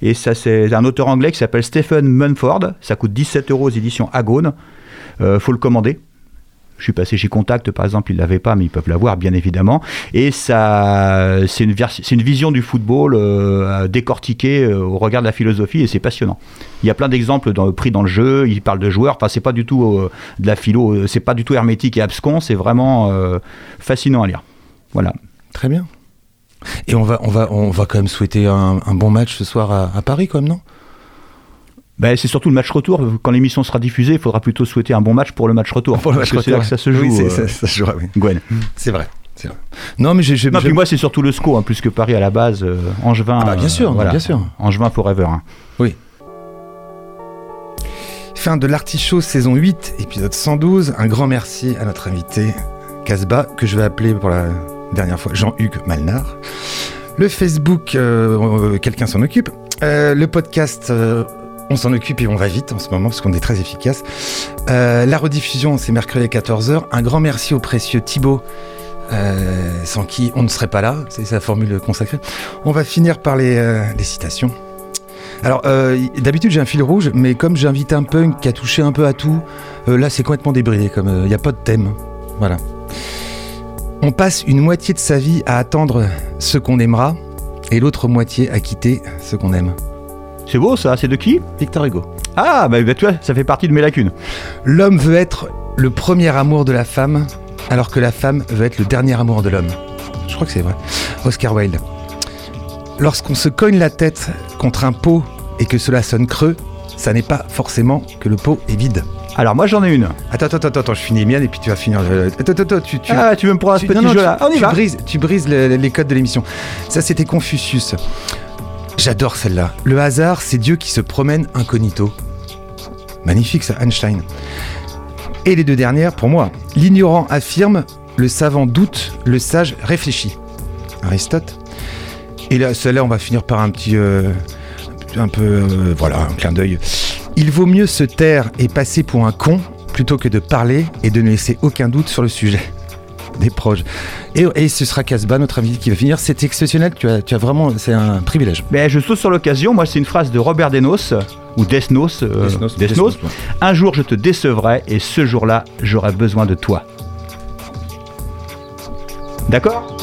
Et ça, c'est un auteur anglais qui s'appelle Stephen Munford. Ça coûte 17 euros aux éditions Agone. Euh, faut le commander. Je suis passé chez Contact, par exemple, ils ne l'avaient pas, mais ils peuvent l'avoir, bien évidemment. Et ça, c'est une, vision du football euh, décortiquée euh, au regard de la philosophie, et c'est passionnant. Il y a plein d'exemples pris dans le jeu. Il parle de joueurs. Enfin, c'est pas du tout euh, de la philo. C'est pas du tout hermétique et abscon. C'est vraiment fascinant à lire. Voilà. Très bien. Et on va, on va, on va quand même souhaiter un, un bon match ce soir à, à Paris, quand même, non? Ben, c'est surtout le match retour. Quand l'émission sera diffusée, il faudra plutôt souhaiter un bon match pour le match retour. Pour le Parce match que c'est là que ça se joue. Oui, euh, ça, ça se jouera, oui. Gwen. C'est vrai. Non, mais j'ai. puis moi, c'est surtout le SCO, hein, plus que Paris à la base. euh, Angevin. Ah bah, bien euh, sûr, voilà. bien sûr. Angevin Forever. hein. Fin de l'Artichaut saison 8, épisode 112. Un grand merci à notre invité Casbah, que je vais appeler pour la dernière fois Jean-Hugues Malnard. Le Facebook, euh, euh, quelqu'un s'en occupe. Euh, le podcast, euh, on s'en occupe et on va vite en ce moment parce qu'on est très efficace. Euh, la rediffusion, c'est mercredi à 14h. Un grand merci au précieux Thibaut. euh, sans qui on ne serait pas là, c'est sa formule consacrée. On va finir par les, euh, citations. Alors, d'habitude, j'ai un fil rouge, mais comme j'invite un punk qui a touché un peu à tout, là, c'est complètement débridé, comme il n'y a pas de thème. Voilà. On passe une moitié de sa vie à attendre ce qu'on aimera, et l'autre moitié à quitter ce qu'on aime. C'est beau, ça. C'est de qui Victor Hugo. Ah, bah, bah, tu vois, ça fait partie de mes lacunes. L'homme veut être le premier amour de la femme, alors que la femme veut être le dernier amour de l'homme. Je crois que c'est vrai. Oscar Wilde. Lorsqu'on se cogne la tête contre un pot et que cela sonne creux, ça n'est pas forcément que le pot est vide. Alors, moi, j'en ai une. Attends, attends, attends, attends, je finis les miennes et puis tu vas finir. Attends, attends, attends, tu, tu, ah, tu veux me prendre tu- petit non, non, jeu tu- là On y tu va. brises, tu brises le- les codes de l'émission. Ça, c'était Confucius. J'adore celle-là. Le hasard, c'est Dieu qui se promène incognito. Magnifique ça, Einstein. Et les deux dernières, pour moi, l'ignorant affirme, le savant doute, le sage réfléchit. Aristote. Et là, celle-là, on va finir par un petit, euh, un peu, euh, voilà, un clin d'œil. Il vaut mieux se taire et passer pour un con plutôt que de parler et de ne laisser aucun doute sur le sujet. Des proches. Et, et ce sera Casbah, notre invité, qui va finir. C'est exceptionnel. Tu as, tu as vraiment, c'est un privilège. Ben, je saute sur l'occasion. Moi, c'est une phrase de Robert Desnos, ou Desnos. euh, Desnos, Desnos. Desnos, ouais. Un jour, je te décevrai, et ce jour-là, j'aurai besoin de toi. D'accord?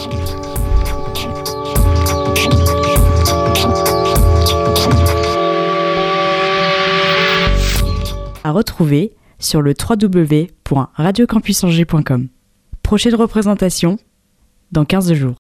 À retrouver sur le www.radiocampusangers.com. Prochaine représentation dans 15 jours.